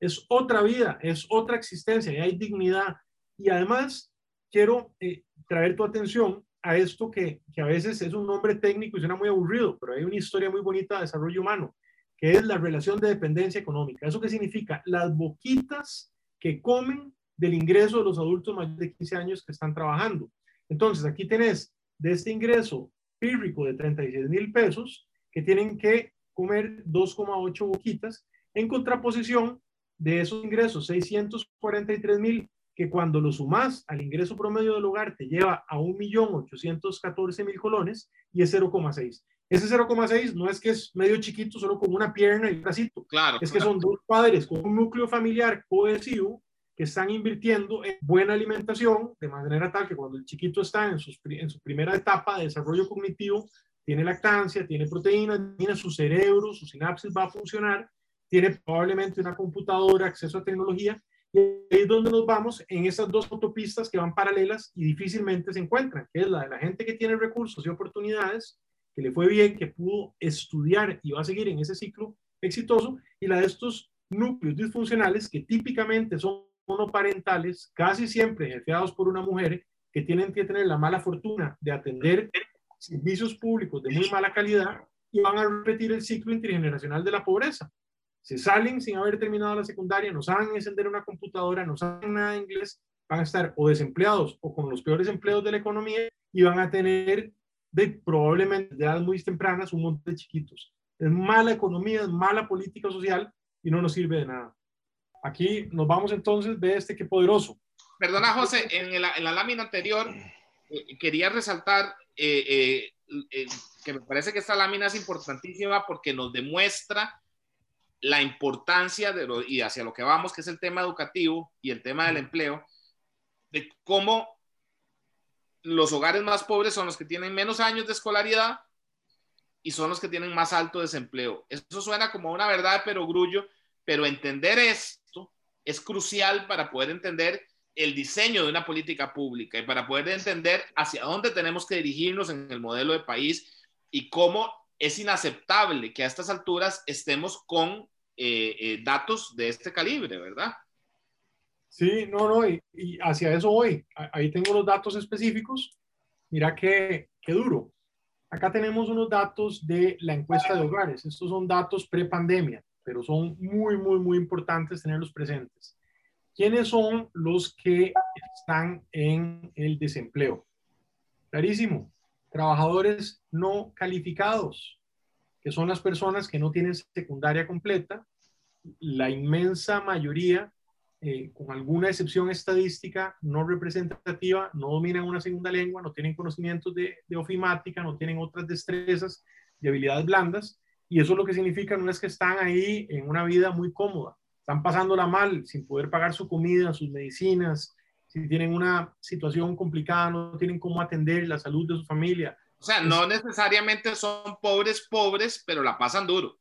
Es otra vida, es otra existencia y hay dignidad. Y además quiero eh, traer tu atención a esto que, que, a veces es un nombre técnico y suena muy aburrido, pero hay una historia muy bonita de desarrollo humano, que es la relación de dependencia económica. ¿Eso qué significa? Las boquitas que comen del ingreso de los adultos mayores de 15 años que están trabajando. Entonces, aquí tenés de este ingreso pírrico de 36 mil pesos que tienen que comer 2,8 boquitas en contraposición de esos ingresos 643 mil que cuando lo sumas al ingreso promedio del hogar te lleva a 1.814.000 colones y es 0,6. Ese 0,6 no es que es medio chiquito, solo con una pierna y un bracito. Claro. Es que son dos padres con un núcleo familiar cohesivo que están invirtiendo en buena alimentación, de manera tal que cuando el chiquito está en, en su primera etapa de desarrollo cognitivo, tiene lactancia, tiene proteínas, tiene su cerebro, su sinapsis va a funcionar, tiene probablemente una computadora, acceso a tecnología y ahí es donde nos vamos en esas dos autopistas que van paralelas y difícilmente se encuentran, que es la de la gente que tiene recursos y oportunidades, que le fue bien, que pudo estudiar y va a seguir en ese ciclo exitoso, y la de estos núcleos disfuncionales que típicamente son monoparentales, casi siempre jefeados por una mujer, que tienen que tener la mala fortuna de atender servicios públicos de muy mala calidad y van a repetir el ciclo intergeneracional de la pobreza se salen sin haber terminado la secundaria, no saben encender una computadora, no saben nada de inglés, van a estar o desempleados o con los peores empleos de la economía y van a tener de, probablemente de edades muy tempranas un montón de chiquitos. Es mala economía, es mala política social y no nos sirve de nada. Aquí nos vamos entonces de este que poderoso. Perdona, José, en la, en la lámina anterior eh, quería resaltar eh, eh, que me parece que esta lámina es importantísima porque nos demuestra la importancia de lo, y hacia lo que vamos, que es el tema educativo y el tema del empleo, de cómo los hogares más pobres son los que tienen menos años de escolaridad y son los que tienen más alto desempleo. Eso suena como una verdad pero grullo, pero entender esto es crucial para poder entender el diseño de una política pública y para poder entender hacia dónde tenemos que dirigirnos en el modelo de país y cómo es inaceptable que a estas alturas estemos con eh, eh, datos de este calibre, ¿verdad? Sí, no, no, y, hacia eso voy. Ahí tengo los datos específicos. Mira qué, qué duro. Acá tenemos unos datos de la encuesta de hogares. Estos son datos pre-pandemia, pero son muy, muy, muy importantes tenerlos presentes. ¿Quiénes son los que están en el desempleo? Clarísimo. Trabajadores no calificados que son las personas que no tienen secundaria completa, la inmensa mayoría eh, con alguna excepción estadística no representativa, no dominan una segunda lengua, no tienen conocimientos de, de ofimática, no tienen otras destrezas y habilidades blandas. Y eso lo que significa no es que están ahí en una vida muy cómoda, están pasándola mal, sin poder pagar su comida, sus medicinas, si tienen una situación complicada, no tienen cómo atender la salud de su familia. O sea, no necesariamente son pobres, pobres, pero la pasan duro.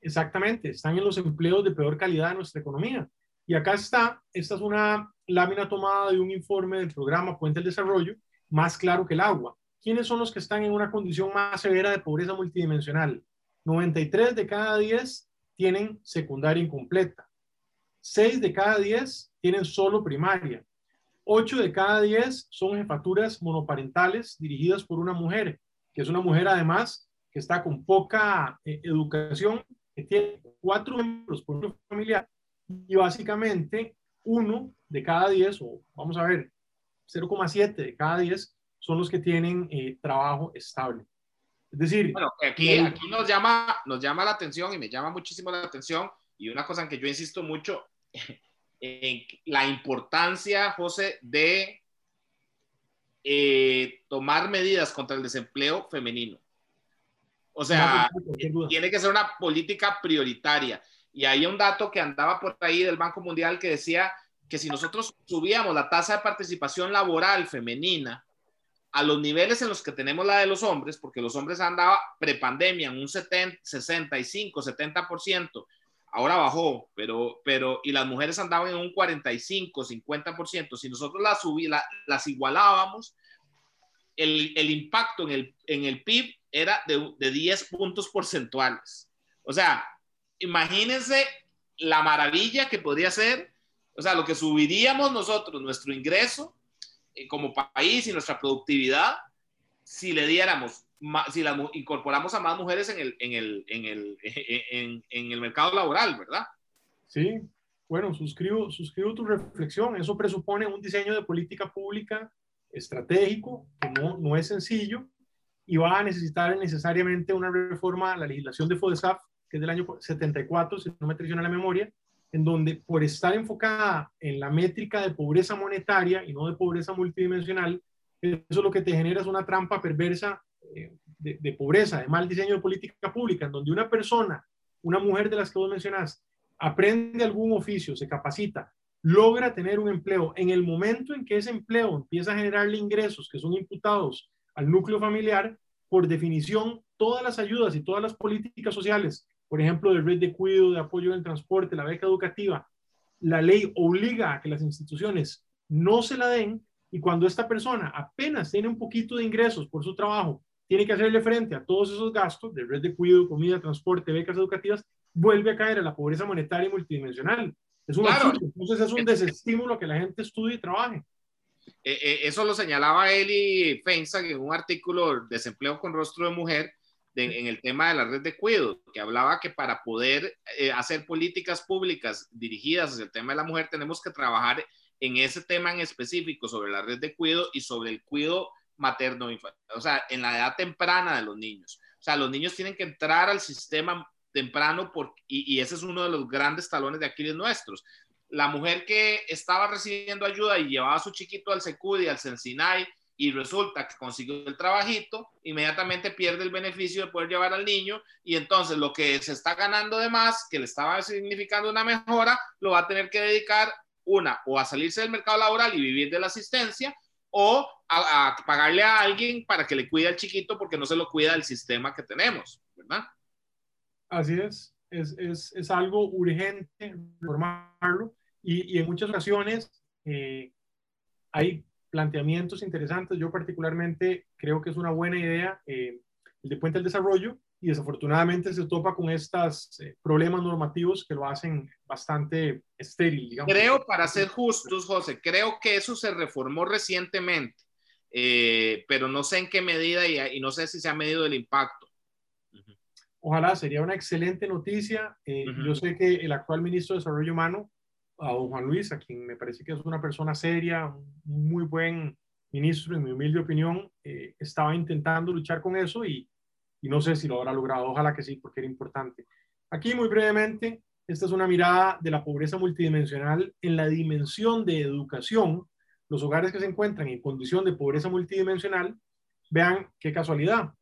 Exactamente, están en los empleos de peor calidad de nuestra economía. Y acá está, esta es una lámina tomada de un informe del programa Puente del Desarrollo, más claro que el agua. ¿Quiénes son los que están en una condición más severa de pobreza multidimensional? 93 de cada 10 tienen secundaria incompleta. 6 de cada 10 tienen solo primaria. 8 de cada 10 son jefaturas monoparentales dirigidas por una mujer, que es una mujer además que está con poca eh, educación, que tiene cuatro miembros por una familia y básicamente uno de cada 10, o vamos a ver, 0,7 de cada 10 son los que tienen eh, trabajo estable. Es decir, bueno, aquí, aquí nos, llama, nos llama la atención y me llama muchísimo la atención y una cosa en que yo insisto mucho, en la importancia, José, de eh, tomar medidas contra el desempleo femenino. O sea, tiene que ser una política prioritaria. Y hay un dato que andaba por ahí del Banco Mundial que decía que si nosotros subíamos la tasa de participación laboral femenina a los niveles en los que tenemos la de los hombres, porque los hombres andaban prepandemia en un 70, 65, 70%, ahora bajó, pero, pero, y las mujeres andaban en un 45, 50%, si nosotros las, subí, las igualábamos, el, el, impacto en el, en el PIB era de, de 10 puntos porcentuales. O sea, imagínense la maravilla que podría ser, o sea, lo que subiríamos nosotros, nuestro ingreso como país y nuestra productividad, si le diéramos, si la, incorporamos a más mujeres en el, en el, en el, en el mercado laboral, ¿verdad? Sí, bueno, suscribo, suscribo tu reflexión. Eso presupone un diseño de política pública estratégico, que no, no es sencillo, y va a necesitar necesariamente una reforma a la legislación de FODESAF que es del año 74, si no me traiciona la memoria, en donde por estar enfocada en la métrica de pobreza monetaria y no de pobreza multidimensional, eso lo que te genera es una trampa perversa eh, de, de, pobreza, de mal diseño de política pública, en donde una persona, una mujer de las que vos mencionás, aprende algún oficio, se capacita, logra tener un empleo, en el momento en que ese empleo empieza a generarle ingresos que son imputados al núcleo familiar, por definición, todas las ayudas y todas las políticas sociales por ejemplo, de red de cuidado, de apoyo en transporte, la beca educativa, la ley obliga a que las instituciones no se la den y cuando esta persona apenas tiene un poquito de ingresos por su trabajo, tiene que hacerle frente a todos esos gastos de red de cuidado, comida, transporte, becas educativas, vuelve a caer en la pobreza monetaria y multidimensional. Es un Entonces es un desestímulo a que la gente estudie y trabaje. Eh, eh, eso lo señalaba Eli Feinsack en un artículo Desempleo con rostro de mujer, en el tema de la red de cuidado, que hablaba que para poder eh, hacer políticas públicas dirigidas hacia el tema de la mujer, tenemos que trabajar en ese tema en específico sobre la red de cuidado y sobre el cuidado materno, o sea, en la edad temprana de los niños. O sea, los niños tienen que entrar al sistema temprano por, y, y ese es uno de los grandes talones de Aquiles nuestros. La mujer que estaba recibiendo ayuda y llevaba a su chiquito al Secudi, al Sensinay, y resulta que consiguió el trabajito, inmediatamente pierde el beneficio de poder llevar al niño y entonces lo que se está ganando de más, que le estaba significando una mejora, lo va a tener que dedicar una o a salirse del mercado laboral y vivir de la asistencia o a, pagarle a alguien para que le cuide al chiquito porque no se lo cuida el sistema que tenemos, ¿verdad? Así es, es, es, es algo urgente formarlo y, y en muchas ocasiones eh, hay planteamientos interesantes. Yo particularmente creo que es una buena idea eh, el de Puente al Desarrollo y desafortunadamente se topa con estos eh, problemas normativos que lo hacen bastante estéril. Digamos. Creo, para ser justos, José, creo que eso se reformó recientemente, eh, pero no sé en qué medida y, y, no sé si se ha medido el impacto. Ojalá, sería una excelente noticia. Uh -huh. Yo sé que el actual ministro de Desarrollo Humano a don Juan Luis, a quien me parece que es una persona seria, un muy buen ministro, en mi humilde opinión, eh, estaba intentando luchar con eso y, y, no sé si lo habrá logrado. Ojalá que sí, porque era importante. Aquí, muy brevemente, esta es una mirada de la pobreza multidimensional en la dimensión de educación. Los hogares que se encuentran en condición de pobreza multidimensional, vean qué casualidad.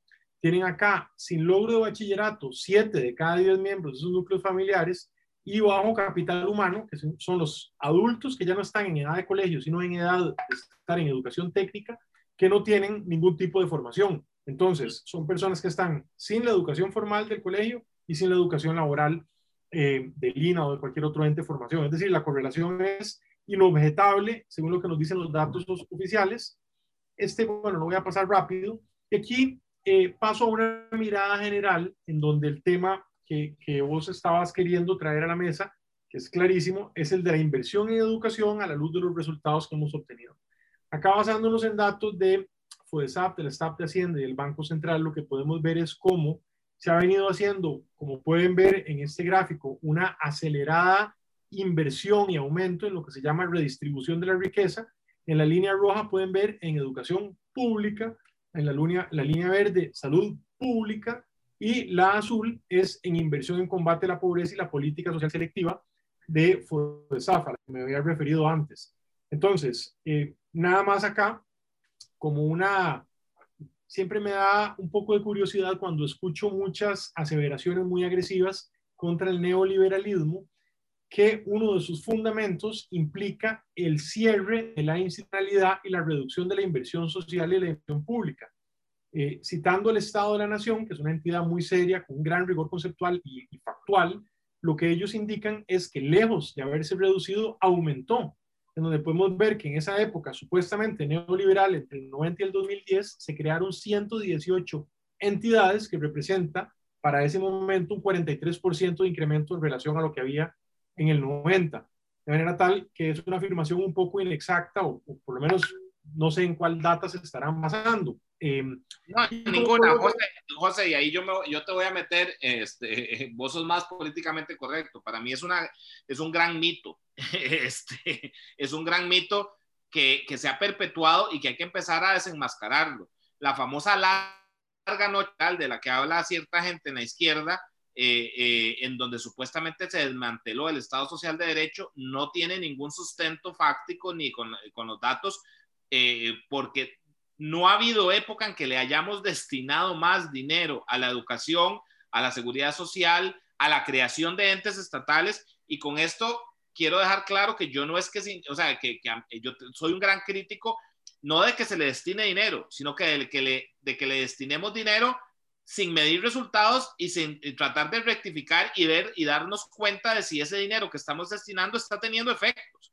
Tienen acá, sin logro de bachillerato, 7 de cada 10 miembros de sus núcleos familiares y bajo capital humano, que son los adultos que ya no están en edad de colegio, sino en edad de estar en educación técnica, que no tienen ningún tipo de formación. Entonces, son personas que están sin la educación formal del colegio y sin la educación laboral eh, del INA o de cualquier otro ente de formación. Es decir, la correlación es inobjetable, según lo que nos dicen los datos oficiales. Este, bueno, lo voy a pasar rápido. Y aquí eh, paso a una mirada general en donde el tema que, vos estabas queriendo traer a la mesa, que es clarísimo, es el de la inversión en educación a la luz de los resultados que hemos obtenido. Acá basándonos en datos de FODESAP, del STAP de Hacienda y del Banco Central, lo que podemos ver es cómo se ha venido haciendo, como pueden ver en este gráfico, una acelerada inversión y aumento en lo que se llama redistribución de la riqueza. En la línea roja pueden ver en educación pública, en la línea verde salud pública y la azul es en inversión en combate a la pobreza y la política social selectiva de FODESAFA, que me había referido antes. Entonces, eh, nada más acá, como una, siempre me da un poco de curiosidad cuando escucho muchas aseveraciones muy agresivas contra el neoliberalismo, que uno de sus fundamentos implica el cierre de la institucionalidad y la reducción de la inversión social y la inversión pública. Eh, citando el Estado de la Nación, que es una entidad muy seria, con un gran rigor conceptual y, factual, lo que ellos indican es que lejos de haberse reducido, aumentó, en donde podemos ver que en esa época supuestamente neoliberal, entre el 90 y el 2010, se crearon 118 entidades que representa para ese momento un 43% de incremento en relación a lo que había en el 90. De manera tal que es una afirmación un poco inexacta o, o por lo menos no sé en cuál data se estarán basando. Eh, no, ninguna, José, José, y ahí yo, me, yo te voy a meter, este, vos sos más políticamente correcto. Para mí es, una, es un gran mito, este, es un gran mito que, que se ha perpetuado y que hay que empezar a desenmascararlo. La famosa larga noche de la que habla cierta gente en la izquierda, eh, eh, en donde supuestamente se desmanteló el Estado Social de Derecho, no tiene ningún sustento fáctico ni con, con los datos, eh, porque no ha habido época en que le hayamos destinado más dinero a la educación, a la seguridad social, a la creación de entes estatales y con esto quiero dejar claro que yo no es que, o sea, que, yo soy un gran crítico, no de que se le destine dinero, sino que de que le, de que le destinemos dinero sin medir resultados y sin tratar de rectificar y ver y darnos cuenta de si ese dinero que estamos destinando está teniendo efectos.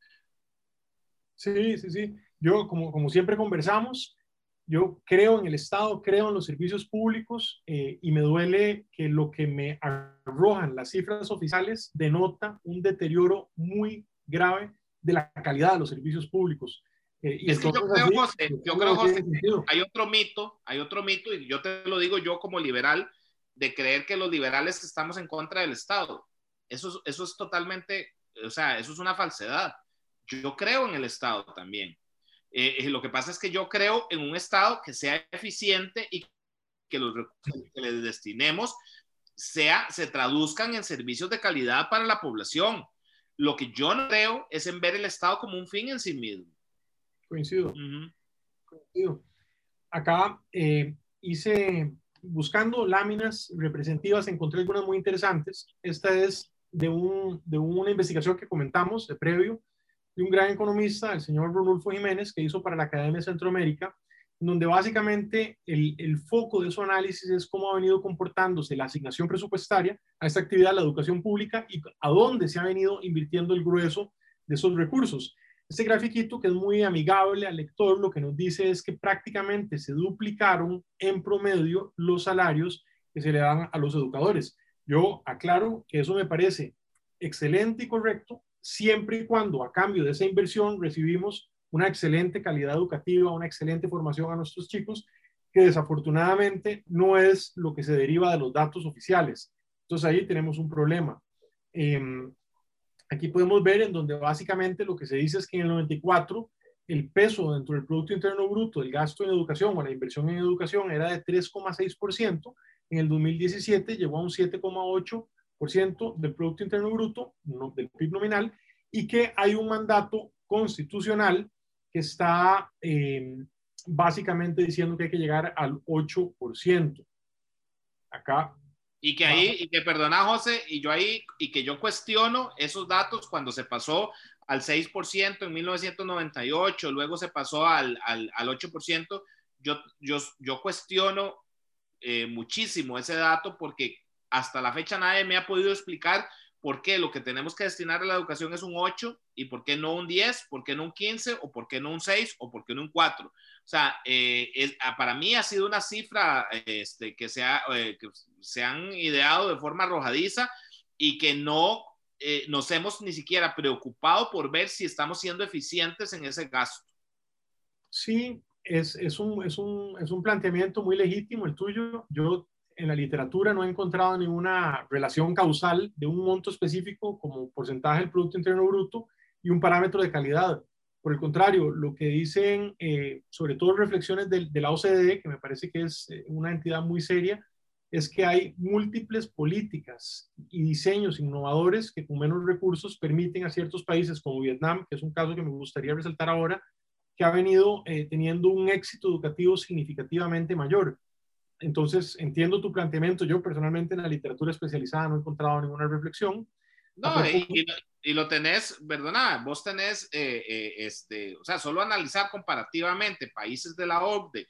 Sí, sí, sí. Yo, como, como siempre conversamos, yo creo en el Estado, creo en los servicios públicos eh, y me duele que lo que me arrojan las cifras oficiales denota un deterioro muy grave de la calidad de los servicios públicos. Eh, y yo creo, José, yo creo, José, hay otro mito, hay otro mito, y yo te lo digo yo como liberal, de creer que los liberales estamos en contra del Estado. Eso, eso es totalmente, o sea, eso es una falsedad. Yo creo en el Estado también. Eh, eh, lo que pasa es que yo creo en un Estado que sea eficiente y que los recursos que le destinemos sea, se traduzcan en servicios de calidad para la población. Lo que yo no creo es en ver el Estado como un fin en sí mismo. Coincido. Acá eh, hice, buscando láminas representativas, encontré algunas muy interesantes. Esta es de, un, de una investigación que comentamos de previo de un gran economista, el señor Rodolfo Jiménez, que hizo para la Academia de Centroamérica, donde básicamente el, el, foco de su análisis es cómo ha venido comportándose la asignación presupuestaria a esta actividad, la educación pública, y a dónde se ha venido invirtiendo el grueso de esos recursos. Este grafiquito, que es muy amigable al lector, lo que nos dice es que prácticamente se duplicaron en promedio los salarios que se le dan a los educadores. Yo aclaro que eso me parece excelente y correcto, siempre y cuando a cambio de esa inversión recibimos una excelente calidad educativa, una excelente formación a nuestros chicos, que desafortunadamente no es lo que se deriva de los datos oficiales. Entonces ahí tenemos un problema. Em, aquí podemos ver en donde básicamente lo que se dice es que en el 94 el peso dentro del Producto Interno Bruto del gasto en educación o la inversión en educación era de 3,6%, en el 2017 llegó a un 7,8%, 8% del Producto Interno Bruto, no, del PIB nominal, y que hay un mandato constitucional que está eh, básicamente diciendo que hay que llegar al 8%. Acá. Y que ahí, y que perdona José, y yo ahí, y que yo cuestiono esos datos cuando se pasó al 6% en 1998, luego se pasó al, al, al 8%, yo, yo, yo cuestiono eh, muchísimo ese dato porque hasta la fecha nadie me ha podido explicar por qué lo que tenemos que destinar a la educación es un 8 y por qué no un 10, por qué no un 15 o por qué no un 6 o por qué no un 4. O sea, eh, ah, para mí ha sido una cifra este, que, se ha, eh, se han ideado de forma arrojadiza y que no eh, nos hemos ni siquiera preocupado por ver si estamos siendo eficientes en ese gasto. Sí, es, es, un, es, un, es un planteamiento muy legítimo el tuyo. Yo en la literatura no he encontrado ninguna relación causal de un monto específico como porcentaje del Producto Interno Bruto y un parámetro de calidad. Por el contrario, lo que dicen, eh, sobre todo reflexiones de, de, la OCDE, que me parece que es eh, una entidad muy seria, es que hay múltiples políticas y diseños innovadores que con menos recursos permiten a ciertos países como Vietnam, que es un caso que me gustaría resaltar ahora, que ha venido eh, teniendo un éxito educativo significativamente mayor. Entonces, entiendo tu planteamiento. Yo personalmente en la literatura especializada no he encontrado ninguna reflexión. No, y, y, y, lo tenés, perdona, vos tenés, eh, eh, este, o sea, solo analizar comparativamente países de la OCDE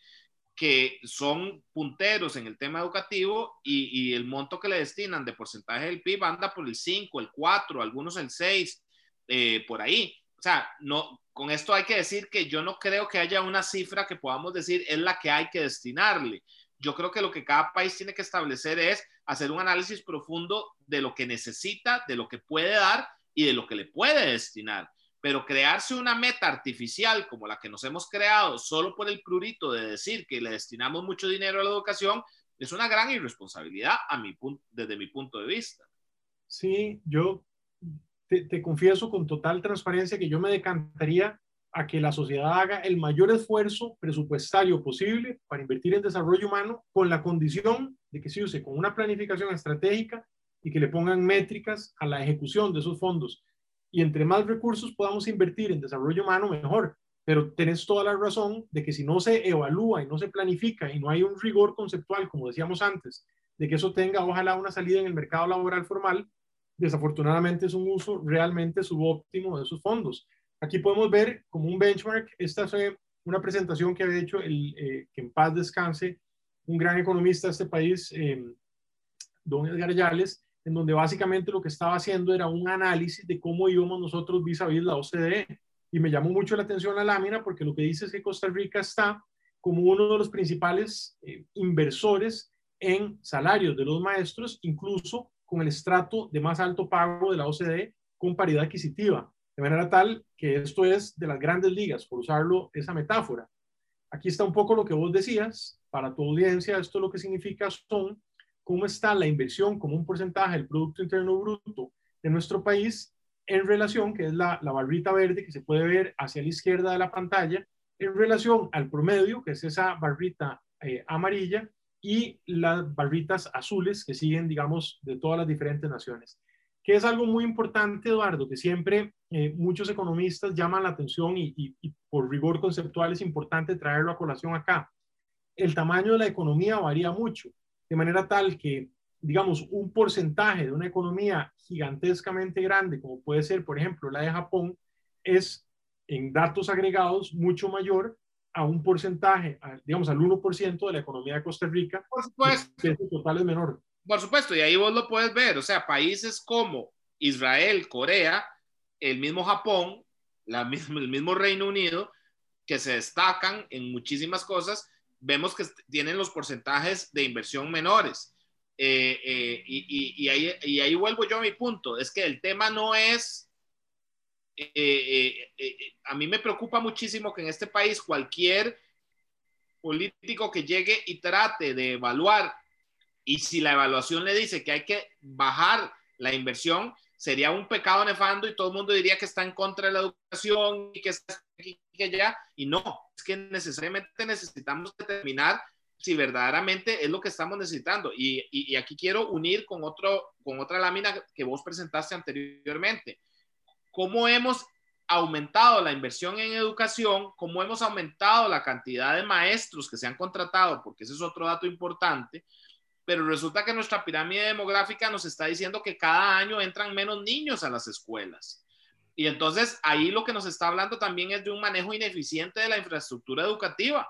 que son punteros en el tema educativo y, y, el monto que le destinan de porcentaje del PIB anda por el 5, el 4, algunos el 6, eh, por ahí. O sea, no, con esto hay que decir que yo no creo que haya una cifra que podamos decir es la que hay que destinarle. Yo creo que lo que cada país tiene que establecer es hacer un análisis profundo de lo que necesita, de lo que puede dar y de lo que le puede destinar pero crearse una meta artificial como la que nos hemos creado solo por el prurito de decir que le destinamos mucho dinero a la educación es una gran irresponsabilidad a mi desde mi punto de vista. Sí, yo te, te, confieso con total transparencia que yo me decantaría a que la sociedad haga el mayor esfuerzo presupuestario posible para invertir en desarrollo humano con la condición de que se use con una planificación estratégica y que le pongan métricas a la ejecución de esos fondos y entre más recursos podamos invertir en desarrollo humano, mejor. Pero tenés toda la razón de que si no se evalúa y no se planifica y no hay un rigor conceptual, como decíamos antes, de que eso tenga ojalá una salida en el mercado laboral formal, desafortunadamente es un uso realmente subóptimo de esos fondos. Aquí podemos ver como un benchmark, esta fue una presentación que había hecho el, eh, que en paz descanse, un gran economista de este país, eh, don Edgar Yales, en donde básicamente lo que estaba haciendo era un análisis de cómo íbamos nosotros vis a vis la OCDE. Y me llamó mucho la atención la lámina porque lo que dice es que Costa Rica está como uno de los principales eh, inversores en salarios de los maestros, incluso con el estrato de más alto pago de la OCDE con paridad adquisitiva. De manera tal que esto es de las grandes ligas, por usarlo esa metáfora. Aquí está un poco lo que vos decías. Para tu audiencia, esto lo que significa son cómo está la inversión como un porcentaje del Producto Interno Bruto de nuestro país en relación, que es la, la barrita verde que se puede ver hacia la izquierda de la pantalla, en relación al promedio, que es esa barrita eh, amarilla, y las barritas azules que siguen, digamos, de todas las diferentes naciones. Que es algo muy importante, Eduardo, que siempre eh, muchos economistas llaman la atención y, y, y por rigor conceptual es importante traerlo a colación acá. El tamaño de la economía varía mucho de manera tal que, digamos, un porcentaje de una economía gigantescamente grande, como puede ser, por ejemplo, la de Japón, es en datos agregados mucho mayor a un porcentaje, digamos, al 1% de la economía de Costa Rica. Por supuesto. Que total es menor. Por supuesto, y ahí vos lo puedes ver, o sea, países como Israel, Corea, el mismo Japón, la el mismo Reino Unido, que se destacan en muchísimas cosas, vemos que tienen los porcentajes de inversión menores. Eh, eh, y, y, ahí, y, ahí, vuelvo yo a mi punto, es que el tema no es, eh, a mí me preocupa muchísimo que en este país cualquier político que llegue y trate de evaluar, y si la evaluación le dice que hay que bajar la inversión, sería un pecado nefando y todo el mundo diría que está en contra de la educación y que está aquí que allá, y no, es que necesariamente necesitamos determinar si verdaderamente es lo que estamos necesitando. Y, y, aquí quiero unir con, otro, con otra lámina que vos presentaste anteriormente. ¿Cómo hemos aumentado la inversión en educación? ¿Cómo hemos aumentado la cantidad de maestros que se han contratado? Porque ese es otro dato importante. Pero resulta que nuestra pirámide demográfica nos está diciendo que cada año entran menos niños a las escuelas. Y entonces ahí lo que nos está hablando también es de un manejo ineficiente de la infraestructura educativa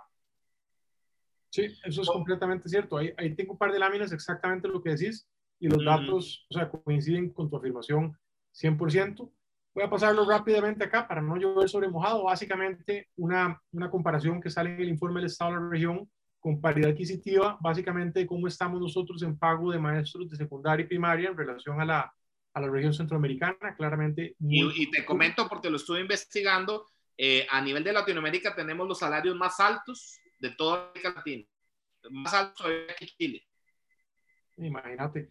Sí, eso es completamente cierto. Ahí, ahí tengo un par de láminas exactamente lo que decís y los datos o sea, coinciden con tu afirmación 100%. Voy a pasarlo rápidamente acá para no llover sobre mojado. Básicamente, una, una comparación que sale en el informe del Estado de la región con paridad adquisitiva, básicamente cómo estamos nosotros en pago de maestros de secundaria y primaria en relación a la, a la región centroamericana, claramente. Y, y, te comento porque lo estuve investigando, eh, a nivel de Latinoamérica tenemos los salarios más altos de toda América Latina. Más alto que Chile. Imagínate.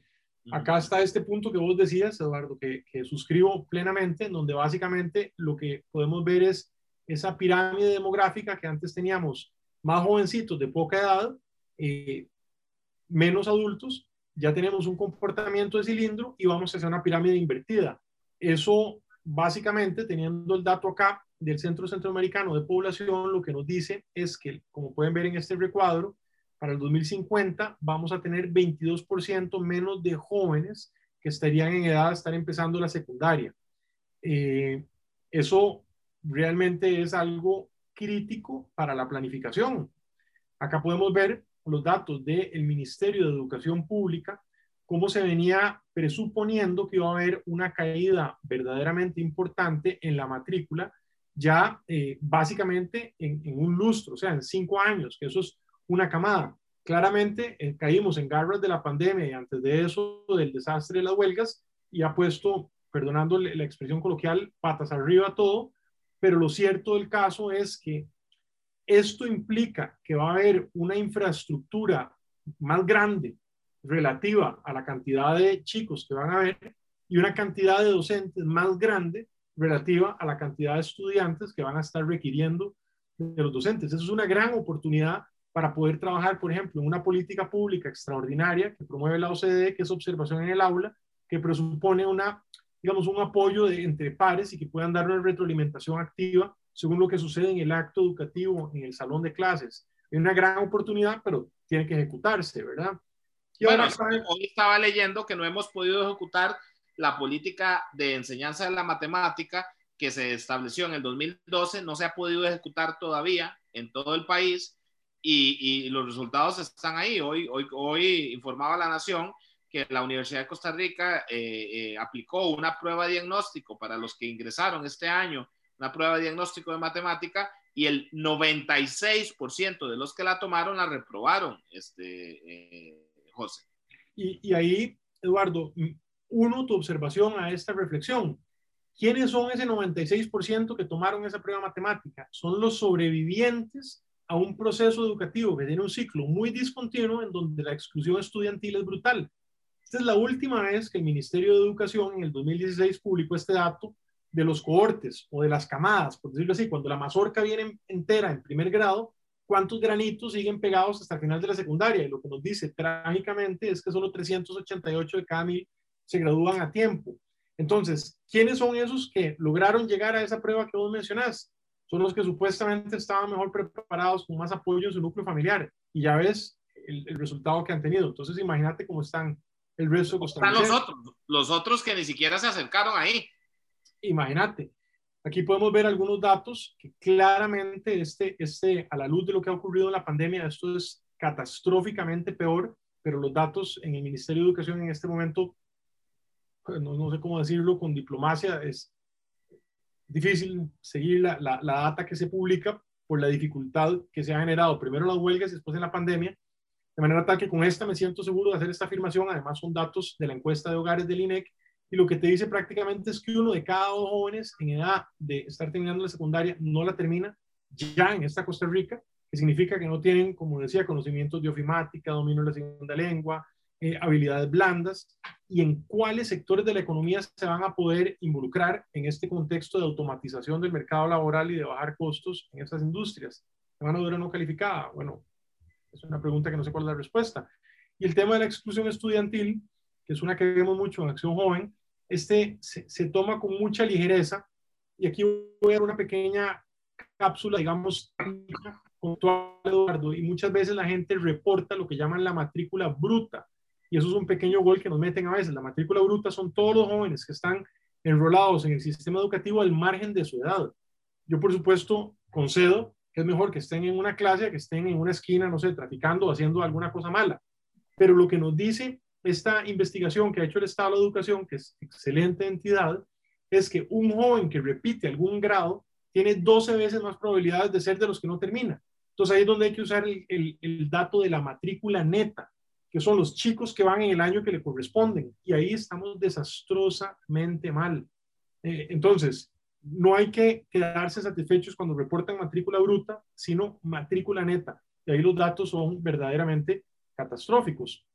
Acá está este punto que vos decías, Eduardo, que, que, suscribo plenamente, en donde básicamente lo que podemos ver es esa pirámide demográfica que antes teníamos más jovencitos de poca edad, eh, menos adultos, ya tenemos un comportamiento de cilindro y vamos a hacer una pirámide invertida. Eso básicamente, teniendo el dato acá, del Centro Centroamericano de Población lo que nos dice es que, como pueden ver en este recuadro, para el 2050 vamos a tener 22% menos de jóvenes que estarían en edad de estar empezando la secundaria. Eh, eso realmente es algo crítico para la planificación. Acá podemos ver los datos del Ministerio de Educación Pública, cómo se venía presuponiendo que iba a haber una caída verdaderamente importante en la matrícula ya eh, básicamente en, un lustro, o sea, en cinco años, que eso es una camada. Claramente eh, caímos en garras de la pandemia y antes de eso del desastre de las huelgas y ha puesto, perdonando la expresión coloquial, patas arriba todo, pero lo cierto del caso es que esto implica que va a haber una infraestructura más grande relativa a la cantidad de chicos que van a haber y una cantidad de docentes más grande relativa a la cantidad de estudiantes que van a estar requiriendo de los docentes. Eso es una gran oportunidad para poder trabajar, por ejemplo, en una política pública extraordinaria que promueve la OCDE, que es observación en el aula, que presupone una, digamos, un apoyo de, entre pares y que puedan dar una retroalimentación activa según lo que sucede en el acto educativo, en el salón de clases. Es una gran oportunidad, pero tiene que ejecutarse, ¿verdad? Y bueno, hoy estaba leyendo que no hemos podido ejecutar la política de enseñanza de la matemática que se estableció en el 2012 no se ha podido ejecutar todavía en todo el país y, los resultados están ahí. Hoy, hoy, hoy informaba la Nación que la Universidad de Costa Rica eh, eh, aplicó una prueba de diagnóstico para los que ingresaron este año, una prueba de diagnóstico de matemática y el 96% de los que la tomaron la reprobaron, este, eh, José. Y, y, ahí, Eduardo, uno tu observación a esta reflexión. ¿Quiénes son ese 96% que tomaron esa prueba matemática? Son los sobrevivientes a un proceso educativo que tiene un ciclo muy discontinuo en donde la exclusión estudiantil es brutal. Es la última vez que el Ministerio de Educación en el 2016 publicó este dato de los cohortes o de las camadas, por decirlo así, cuando la mazorca viene entera en primer grado, cuántos granitos siguen pegados hasta el final de la secundaria. Y lo que nos dice trágicamente es que solo 388 de cada mil se gradúan a tiempo. Entonces, ¿quiénes son esos que lograron llegar a esa prueba que vos mencionás? Son los que supuestamente estaban mejor preparados, con más apoyo en su núcleo familiar. Y ya ves el, resultado que han tenido. Entonces, imagínate cómo están el resto de Están los otros, los otros que ni siquiera se acercaron ahí. Imagínate. Aquí podemos ver algunos datos que claramente, este, este, a la luz de lo que ha ocurrido en la pandemia, esto es catastróficamente peor, pero los datos en el Ministerio de Educación en este momento no, sé cómo decirlo con diplomacia, es difícil seguir la, la, data que se publica por la dificultad que se ha generado, primero las huelgas y después en la pandemia, de manera tal que con esta me siento seguro de hacer esta afirmación, además son datos de la encuesta de hogares del INEC, y lo que te dice prácticamente es que uno de cada dos jóvenes en edad de estar terminando la secundaria no la termina ya en esta Costa Rica, que significa que no tienen, como decía, conocimientos de ofimática, dominio de la segunda lengua, eh, habilidades blandas y en cuáles sectores de la economía se van a poder involucrar en este contexto de automatización del mercado laboral y de bajar costos en esas industrias. ¿Mano dura no calificada? Bueno, Es una pregunta que no sé cuál es la respuesta. Y el tema de la exclusión estudiantil, que es una que vemos mucho en Acción Joven, este se, se toma con mucha ligereza. Y aquí voy a dar una pequeña cápsula, digamos, con Eduardo, y muchas veces la gente reporta lo que llaman la matrícula bruta. Y eso es un pequeño gol que nos meten a veces. La matrícula bruta son todos los jóvenes que están enrolados en el sistema educativo al margen de su edad. Yo, por supuesto, concedo es mejor que estén en una clase, que estén en una esquina, no sé, traficando haciendo alguna cosa mala. Pero lo que nos dice esta investigación que ha hecho el Estado de Educación, que es excelente entidad, es que un joven que repite algún grado tiene 12 veces más probabilidades de ser de los que no termina. Entonces ahí es donde hay que usar el, el dato de la matrícula neta, que son los chicos que van en el año que le corresponden. Y ahí estamos desastrosamente mal. Eh, entonces, no hay que quedarse satisfechos cuando reportan matrícula bruta, sino matrícula neta. Y ahí los datos son verdaderamente catastróficos.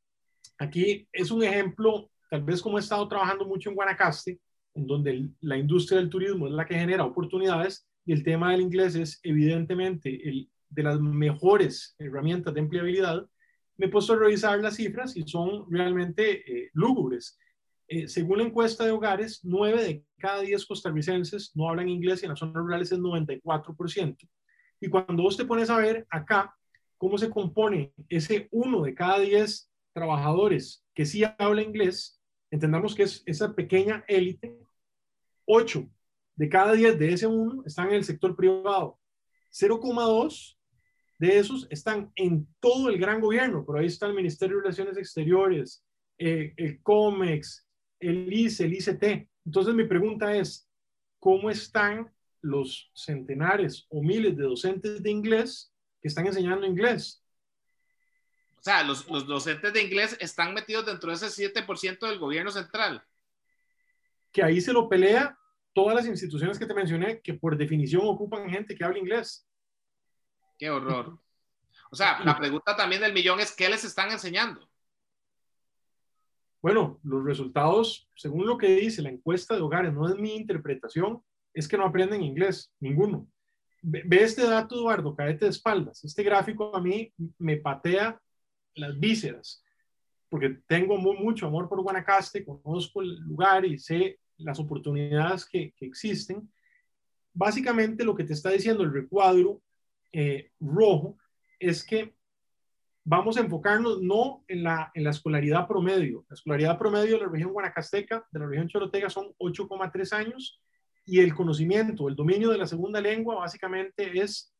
Aquí es un ejemplo, tal vez como he estado trabajando mucho en Guanacaste, en donde la industria del turismo es la que genera oportunidades y el tema del inglés es evidentemente el, de las mejores herramientas de empleabilidad, me he puesto a revisar las cifras y son realmente eh, lúgubres. Eh, según la encuesta de hogares, 9 de cada 10 costarricenses no hablan inglés y en las zonas rurales es 94%. Y cuando vos te pones a ver acá cómo se compone ese 1 de cada 10 trabajadores que sí habla inglés, entendamos que es esa pequeña élite, 8 de cada 10 de ese 1 están en el sector privado, 0,2 de esos están en todo el gran gobierno, por ahí está el Ministerio de Relaciones Exteriores, eh, el COMEX, el ICE, el ICT. Entonces mi pregunta es, ¿cómo están los centenares o miles de docentes de inglés que están enseñando inglés? O sea, los, los docentes de inglés están metidos dentro de ese 7% del gobierno central. Que ahí se lo pelea todas las instituciones que te mencioné, que por definición ocupan gente que habla inglés. Qué horror. O sea, la pregunta también del millón es, ¿qué les están enseñando? Bueno, los resultados, según lo que dice la encuesta de hogares, no es mi interpretación, es que no aprenden inglés, ninguno. Ve, este dato, Eduardo, cadete de espaldas. Este gráfico a mí me patea las vísceras, porque tengo mucho amor por Guanacaste, conozco el lugar y sé las oportunidades que, que existen. Básicamente lo que te está diciendo el recuadro eh, rojo es que vamos a enfocarnos no en la, en la escolaridad promedio. La escolaridad promedio de la región guanacasteca, de la región chorotega, son 8,3 años y el conocimiento, el dominio de la segunda lengua básicamente es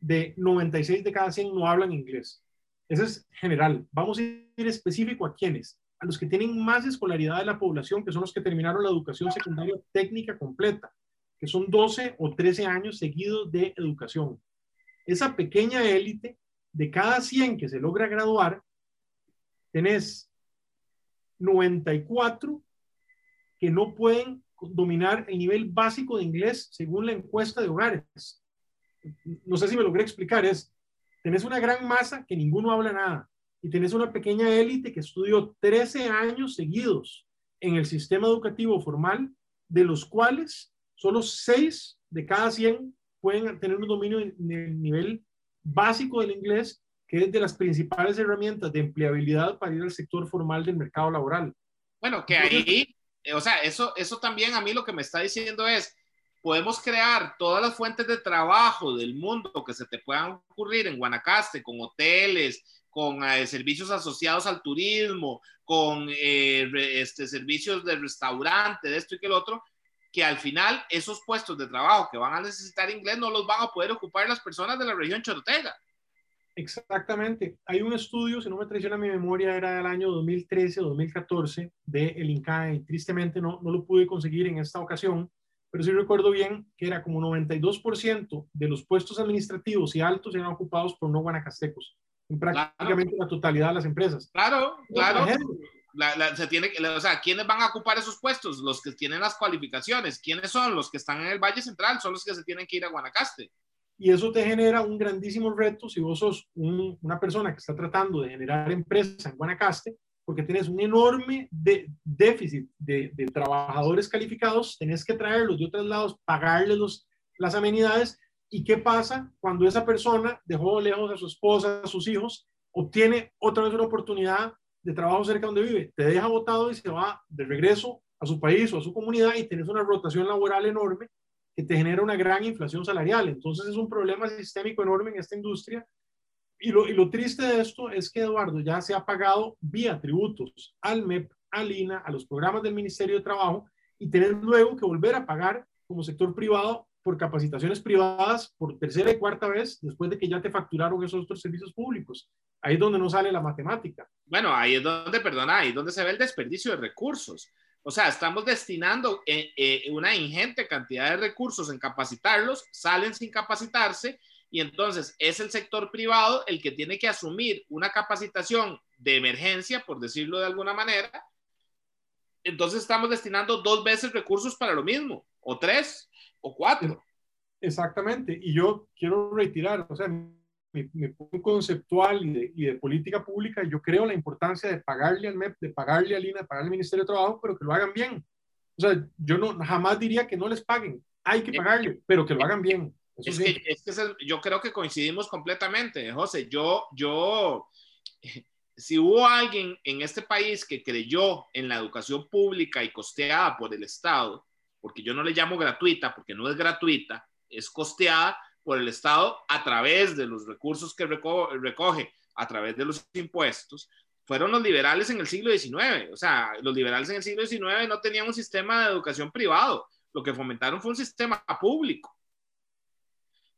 de 96 de cada 100 no hablan inglés. Eso es general. Vamos a ir específico a quiénes. A los que tienen más escolaridad de la población, que son los que terminaron la educación secundaria técnica completa, que son 12 o 13 años seguidos de educación. Esa pequeña élite de cada 100 que se logra graduar, tenés 94 que no pueden dominar el nivel básico de inglés según la encuesta de hogares. No sé si me logré explicar, es, tenés una gran masa que ninguno habla nada y tenés una pequeña élite que estudió 13 años seguidos en el sistema educativo formal, de los cuales solo 6 de cada 100 pueden tener un dominio en el nivel básico del inglés, que es de las principales herramientas de empleabilidad para ir al sector formal del mercado laboral. Bueno, que ahí, eh, o sea, eso, eso también a mí lo que me está diciendo es, podemos crear todas las fuentes de trabajo del mundo que se te puedan ocurrir en Guanacaste, con hoteles, con eh, servicios asociados al turismo, con eh, este, servicios de restaurante, de esto y que el otro, que al final esos puestos de trabajo que van a necesitar inglés no los van a poder ocupar las personas de la región chorotega. Exactamente. Hay un estudio, si no me traiciona mi memoria, era del año 2013 o 2014 de el INCAE tristemente no, no lo pude conseguir en esta ocasión, pero sí recuerdo bien que era como 92% de los puestos administrativos y altos eran ocupados por no guanacastecos, en prácticamente la totalidad de las empresas. Claro, claro se tiene, o sea, ¿quiénes van a ocupar esos puestos? Los que tienen las cualificaciones. ¿Quiénes son? Los que están en el Valle Central, son los que se tienen que ir a Guanacaste. Y eso te genera un grandísimo reto si vos sos una persona que está tratando de generar empresa en Guanacaste, porque tienes un enorme de, déficit de, de, trabajadores calificados, tenés que traerlos de otros lados, pagarles los, las amenidades. ¿Y qué pasa cuando esa persona dejó lejos a su esposa, a sus hijos obtiene otra vez una oportunidad de trabajo cerca donde vive, te deja votado y se va de regreso a su país o a su comunidad y tienes una rotación laboral enorme que te genera una gran inflación salarial. Entonces es un problema sistémico enorme en esta industria. Y lo, y lo triste de esto es que Eduardo ya se ha pagado vía tributos al MEP, al INA, a los programas del Ministerio de Trabajo y tener luego que volver a pagar como sector privado por capacitaciones privadas por tercera y cuarta vez después de que ya te facturaron esos otros servicios públicos. Ahí es donde no sale la matemática. Bueno, ahí es donde, perdona, ahí es donde se ve el desperdicio de recursos. O sea, estamos destinando eh, eh, una ingente cantidad de recursos en capacitarlos, salen sin capacitarse y entonces es el sector privado el que tiene que asumir una capacitación de emergencia, por decirlo de alguna manera. Entonces estamos destinando dos veces recursos para lo mismo, o tres, o cuatro. Exactamente. Y yo quiero retirar, o sea, mi, punto conceptual y de, política pública, yo creo la importancia de pagarle al MEP, de pagarle al INA, de pagarle al Ministerio de Trabajo, pero que lo hagan bien. O sea, yo no, jamás diría que no les paguen. Hay que pagarle, pero que lo hagan bien. es, que, es que yo creo que coincidimos completamente, José. Yo, yo, si hubo alguien en este país que creyó en la educación pública y costeada por el Estado, porque yo no le llamo gratuita, porque no es gratuita, es costeada por el Estado a través de los recursos que recoge, a través de los impuestos, fueron los liberales en el siglo XIX. O sea, los liberales en el siglo XIX no tenían un sistema de educación privado. Lo que fomentaron fue un sistema público.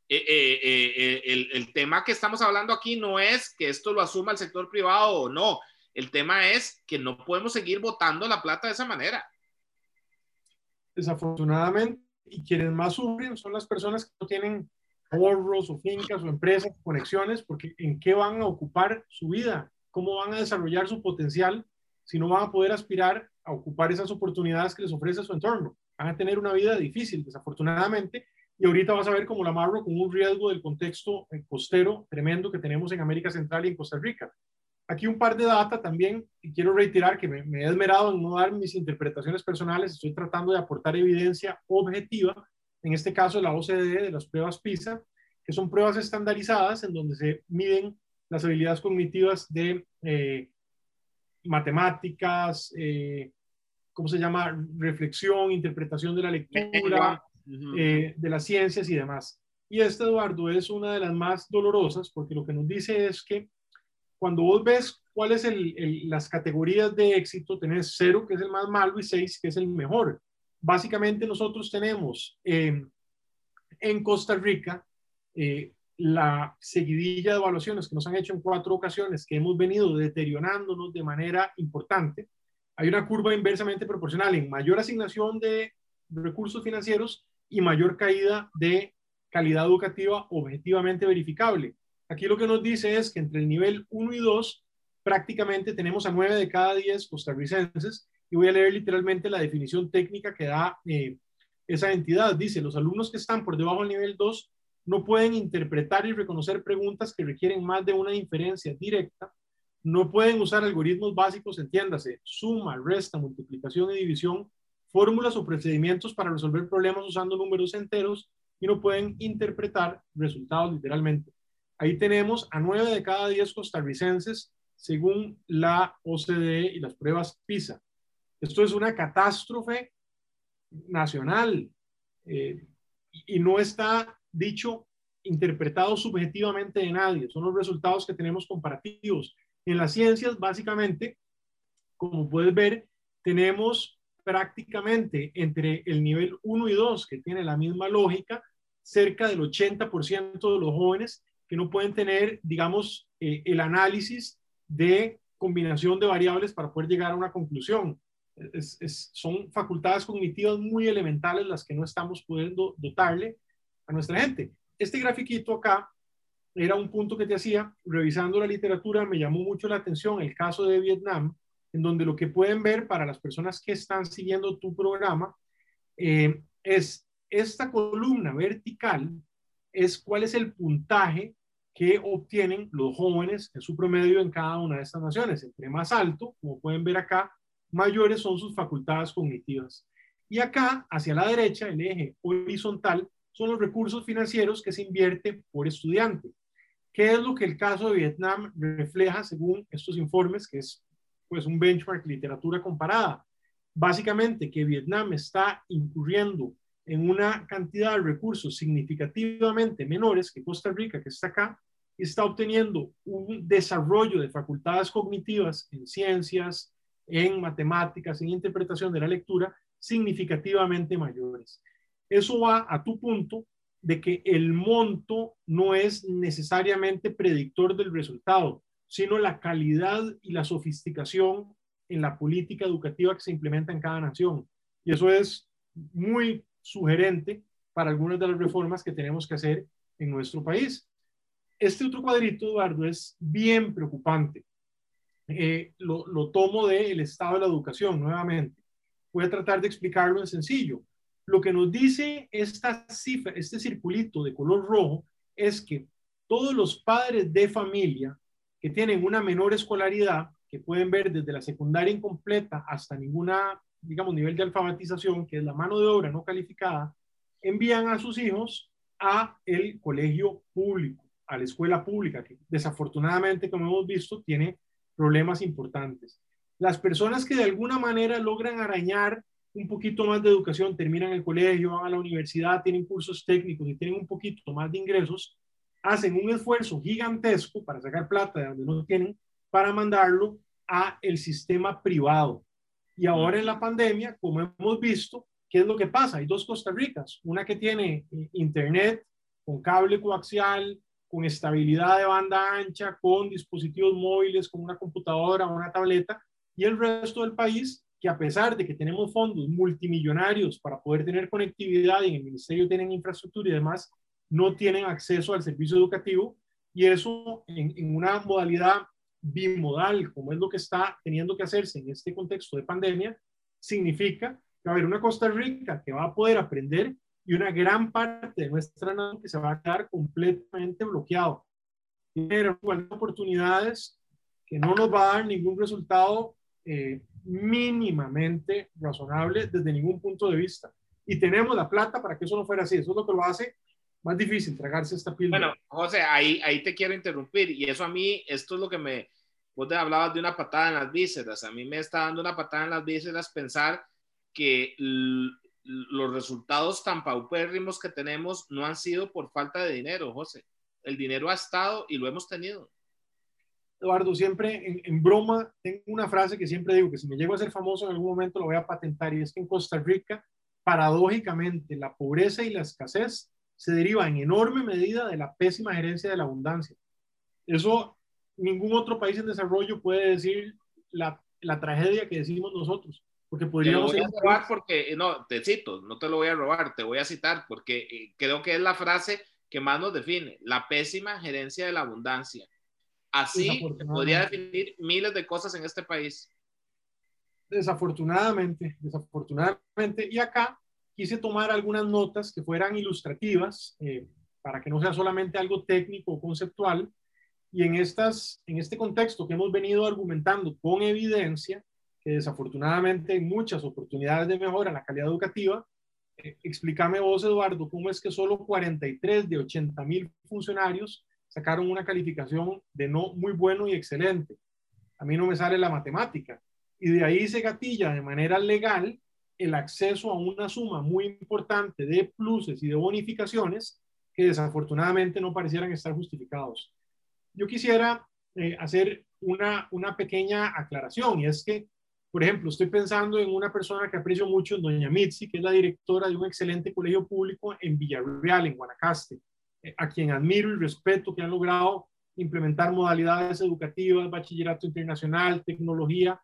Eh, eh, eh, el, el, tema que estamos hablando aquí no es que esto lo asuma el sector privado o no. El tema es que no podemos seguir votando la plata de esa manera. Desafortunadamente, y quienes más sufren son las personas que no tienen ahorros o fincas o empresas, conexiones, porque en qué van a ocupar su vida, cómo van a desarrollar su potencial si no van a poder aspirar a ocupar esas oportunidades que les ofrece su entorno. Van a tener una vida difícil, desafortunadamente, y ahorita vas a ver cómo la amarro con un riesgo del contexto eh, costero tremendo que tenemos en América Central y en Costa Rica. Aquí un par de data también, y quiero reiterar que me, me he esmerado en no dar mis interpretaciones personales, estoy tratando de aportar evidencia objetiva en este caso la OCDE de las pruebas PISA, que son pruebas estandarizadas en donde se miden las habilidades cognitivas de eh, matemáticas, eh, ¿cómo se llama? Reflexión, interpretación de la lectura, eh, de las ciencias y demás. Y esta, Eduardo, es una de las más dolorosas porque lo que nos dice es que cuando vos ves cuáles son las categorías de éxito, tenés cero, que es el más malo, y seis, que es el mejor básicamente nosotros tenemos em, en Costa Rica eh, la seguidilla de evaluaciones que nos han hecho en cuatro ocasiones, que hemos venido deteriorándonos de manera importante. Hay una curva inversamente proporcional en mayor asignación de recursos financieros y mayor caída de calidad educativa objetivamente verificable. Aquí lo que nos dice es que entre el nivel 1 y 2 prácticamente tenemos a 9 de cada 10 costarricenses y voy a leer literalmente la definición técnica que da eh, esa entidad. Dice, los alumnos que están por debajo del nivel 2 no pueden interpretar y reconocer preguntas que requieren más de una inferencia directa, no pueden usar algoritmos básicos, entiéndase, suma, resta, multiplicación y división, fórmulas o procedimientos para resolver problemas usando números enteros y no pueden interpretar resultados literalmente. Ahí tenemos a 9 de cada 10 costarricenses según la OCDE y las pruebas PISA. Esto es una catástrofe nacional eh, y no está dicho, interpretado subjetivamente de nadie. Son los resultados que tenemos comparativos. En las ciencias, básicamente, como puedes ver, tenemos prácticamente entre el nivel 1 y 2, que tiene la misma lógica, cerca del 80% de los jóvenes que no pueden tener, digamos, eh, el análisis de combinación de variables para poder llegar a una conclusión son facultades cognitivas muy elementales las que no estamos pudiendo dotarle a nuestra gente. Este grafiquito acá era un punto que te hacía, revisando la literatura, me llamó mucho la atención el caso de Vietnam, en donde lo que pueden ver para las personas que están siguiendo tu programa eh, es esta columna vertical, es cuál es el puntaje que obtienen los jóvenes en su promedio en cada una de estas naciones. Entre más alto, como pueden ver acá, mayores son sus facultades cognitivas. Y acá, hacia la derecha, el eje horizontal, son los recursos financieros que se invierte por estudiante. ¿Qué es lo que el caso de Vietnam refleja según estos informes, que es pues un benchmark literatura comparada? Básicamente que Vietnam está incurriendo en una cantidad de recursos significativamente menores que Costa Rica, que está acá, está obteniendo un desarrollo de facultades cognitivas en ciencias, en matemáticas, en interpretación de la lectura, significativamente mayores. Eso va a tu punto de que el monto no es necesariamente predictor del resultado, sino la calidad y la sofisticación en la política educativa que se implementa en cada nación. Y eso es muy sugerente para algunas de las reformas que tenemos que hacer en nuestro país. Este otro cuadrito, Eduardo, es bien preocupante. Eh, lo, lo tomo del estado de la educación nuevamente. Voy a tratar de explicarlo en sencillo. Lo que nos dice esta cifra, este circulito de color rojo, es que todos los padres de familia que tienen una menor escolaridad, que pueden ver desde la secundaria incompleta hasta ninguna, digamos, nivel de alfabetización, que es la mano de obra no calificada, envían a sus hijos a el colegio público, a la escuela pública, que desafortunadamente, como hemos visto, tiene problemas importantes. Las personas que de alguna manera logran arañar un poquito más de educación, terminan el colegio, van a la universidad, tienen cursos técnicos y tienen un poquito más de ingresos, hacen un esfuerzo gigantesco para sacar plata de donde no tienen, para mandarlo a el sistema privado. Y ahora en la pandemia, como hemos visto, ¿qué es lo que pasa? Hay dos Costa Ricas, una que tiene eh, internet con cable coaxial, con estabilidad de banda ancha, con dispositivos móviles, con una computadora o una tableta, y el resto del país que a pesar de que tenemos fondos multimillonarios para poder tener conectividad y en el ministerio tienen infraestructura y demás, no tienen acceso al servicio educativo y eso en, en una modalidad bimodal, como es lo que está teniendo que hacerse en este contexto de pandemia, significa que va a haber una Costa Rica que va a poder aprender y una gran parte de nuestra nación que se va a quedar completamente bloqueado. Tiene oportunidades que no nos va a dar ningún resultado eh, mínimamente razonable desde ningún punto de vista. Y tenemos la plata para que eso no fuera así. Eso es lo que lo hace más difícil, tragarse esta píldora. Bueno, José, ahí, ahí te quiero interrumpir. Y eso a mí, esto es lo que me... Vos te hablabas de una patada en las vísceras. A mí me está dando una patada en las vísceras pensar que los resultados tan paupérrimos que tenemos no han sido por falta de dinero, José. El dinero ha estado y lo hemos tenido. Eduardo, siempre en, broma tengo una frase que siempre digo que si me llego a ser famoso en algún momento lo voy a patentar y es que en Costa Rica, paradójicamente, la pobreza y la escasez se deriva en enorme medida de la pésima gerencia de la abundancia. Eso ningún otro país en desarrollo puede decir la, la tragedia que decimos nosotros. Porque podríamos... Te lo voy a robar porque, no, te cito, no te lo voy a robar, te voy a citar porque eh, creo que es la frase que más nos define, la pésima gerencia de la abundancia. Así podría definir miles de cosas en este país. Desafortunadamente, desafortunadamente. Y acá quise tomar algunas notas que fueran ilustrativas eh, para que no sea solamente algo técnico o conceptual. Y en, estas, en este contexto que hemos venido argumentando con evidencia, que desafortunadamente hay muchas oportunidades de mejora en la calidad educativa, eh, explícame vos, Eduardo, cómo es que solo 43 de 80 mil funcionarios sacaron una calificación de no muy bueno y excelente. A mí no me sale la matemática. Y de ahí se gatilla de manera legal el acceso a una suma muy importante de pluses y de bonificaciones que desafortunadamente no parecieran estar justificados. Yo quisiera eh, hacer una, una pequeña aclaración y es que, por ejemplo, estoy pensando en una persona que aprecio mucho, doña Mitzi, que es la directora de un excelente colegio público en Villarreal, en Guanacaste a quien admiro y respeto, que han logrado implementar modalidades educativas, bachillerato internacional, tecnología.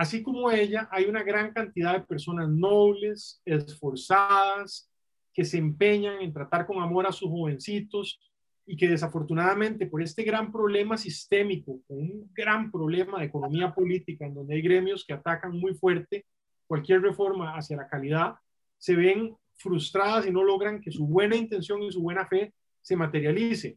Así como ella, hay una gran cantidad de personas nobles, esforzadas, que se empeñan en tratar con amor a sus jovencitos y que desafortunadamente por este gran problema sistémico, un gran problema de economía política, en donde hay gremios que atacan muy fuerte cualquier reforma hacia la calidad, se ven frustradas y no logran que su buena intención y su buena fe se materialice.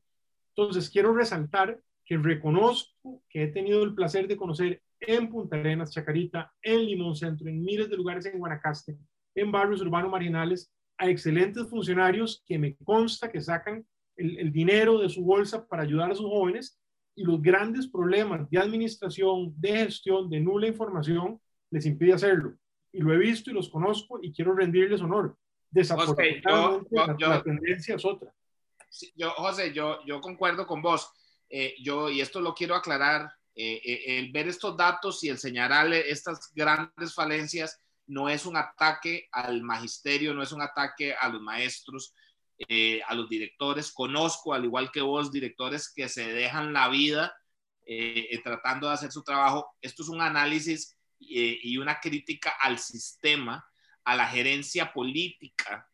Entonces, quiero resaltar que reconozco que he tenido el placer de conocer en Punta Arenas, Chacarita, en Limón Centro, en miles de lugares en Guanacaste, en barrios urbanos marginales, a excelentes funcionarios que me consta que sacan el, el dinero de su bolsa para ayudar a sus jóvenes y los grandes problemas de administración, de gestión, de nula información, les impide hacerlo. Y lo he visto y los conozco y quiero rendirles honor. Desafortunadamente, la, tendencia es otra. yo, José, yo, yo concuerdo con vos. Eh, yo, y esto lo quiero aclarar, eh, eh, el ver estos datos y el estas grandes falencias no es un ataque al magisterio, no es un ataque a los maestros, eh, a los directores. Conozco, al igual que vos, directores que se dejan la vida tratando de hacer su trabajo. Esto es un análisis y una crítica al sistema, a la gerencia política.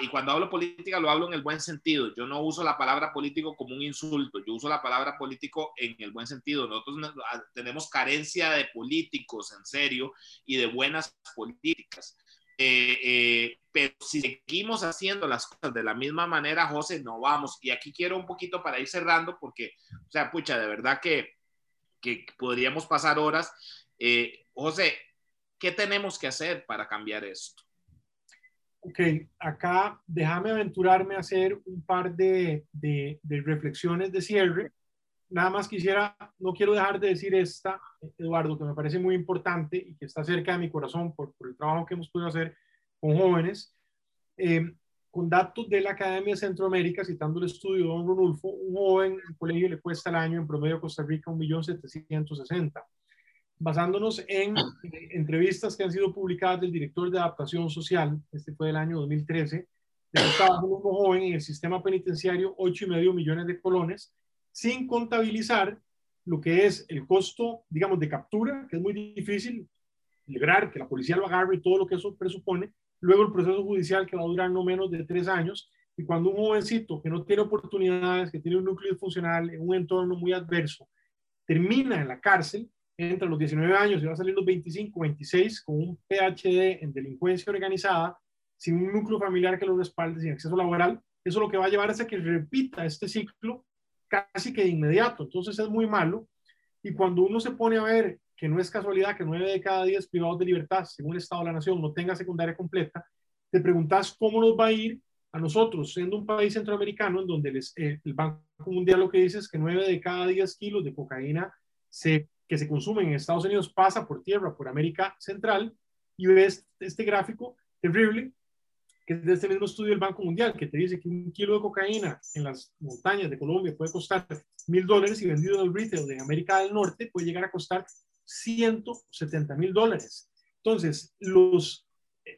Y cuando hablo política lo hablo en el buen sentido. Yo no uso la palabra político como un insulto, yo uso la palabra político en el buen sentido. Nosotros tenemos carencia de políticos en serio y de buenas políticas. Eh, eh, pero si seguimos haciendo las cosas de la misma manera, José, no vamos. Y aquí quiero un poquito para ir cerrando, porque, o sea, pucha, de verdad que, que podríamos pasar horas. Eh, José, ¿qué tenemos que hacer para cambiar esto? Ok, acá déjame aventurarme a hacer un par de, de, de reflexiones de cierre. Nada más quisiera, no quiero dejar de decir esta, Eduardo, que me parece muy importante y que está cerca de mi corazón por, el trabajo que hemos podido hacer con jóvenes. Eh, con datos de la Academia de Centroamérica, citando el estudio de Don Ronulfo, un joven en colegio le cuesta al año en promedio a Costa Rica 1.760.000. Basándonos en entrevistas que han sido publicadas del director de adaptación social, este fue del año 2013, le costaba a un joven en el sistema penitenciario 8,5 millones de colones, sin contabilizar lo que es el costo, digamos, de captura, que es muy difícil lograr que la policía lo agarre y todo lo que eso presupone, luego el proceso judicial que va a durar no menos de tres años, y cuando un jovencito que no tiene oportunidades, que tiene un núcleo funcional en un entorno muy adverso, termina en la cárcel, entre los 19 años y va a salir los 25, 26 con un PhD en delincuencia organizada, sin un núcleo familiar que lo respalde, sin acceso laboral, eso lo que va a llevar es a que repita este ciclo casi que de inmediato. Entonces es muy malo. Y cuando uno se pone a ver que no es casualidad que nueve de cada diez privados de libertad, según el Estado de la Nación, no tenga secundaria completa, te preguntas cómo nos va a ir a nosotros, siendo un país centroamericano en donde eh, el Banco Mundial lo que dice es que nueve de cada diez kilos de cocaína se, que se consumen en Estados Unidos pasa por tierra, por América Central, y ves este gráfico terrible que es de este mismo estudio del Banco Mundial, que te dice que un kilo de cocaína en las montañas de Colombia puede costar mil dólares y vendido en el retail de América del Norte puede llegar a costar 170 mil dólares. Entonces, los,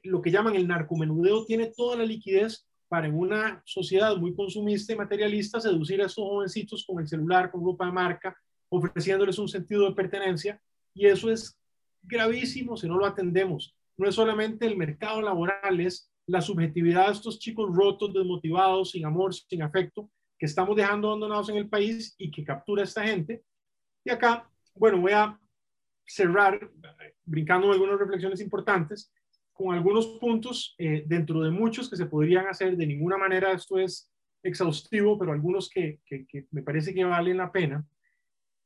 lo que llaman el narcomenudeo tiene toda la liquidez para en una sociedad muy consumista y materialista seducir a estos jovencitos con el celular, con ropa de marca, ofreciéndoles un sentido de pertenencia. Y eso es gravísimo si no lo atendemos. No es solamente el mercado laboral, es la subjetividad de estos chicos rotos, desmotivados, sin amor, sin afecto, que estamos dejando abandonados en el país y que captura esta gente. Y acá, bueno, voy a cerrar brincando algunas reflexiones importantes con algunos puntos eh, dentro de muchos que se podrían hacer. De ninguna manera esto es exhaustivo, pero algunos que, que me parece que valen la pena.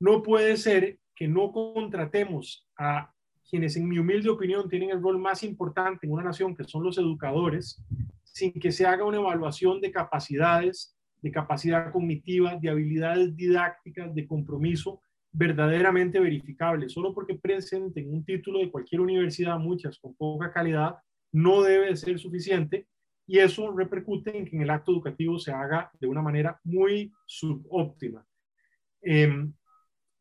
No puede ser que no contratemos a quienes en mi humilde opinión tienen el rol más importante en una nación, que son los educadores, sin que se haga una evaluación de capacidades, de capacidad cognitiva, de habilidades didácticas, de compromiso verdaderamente verificable. Solo porque presenten un título de cualquier universidad, muchas con poca calidad, no debe ser suficiente y eso repercute en que en el acto educativo se haga de una manera muy subóptima. Eh,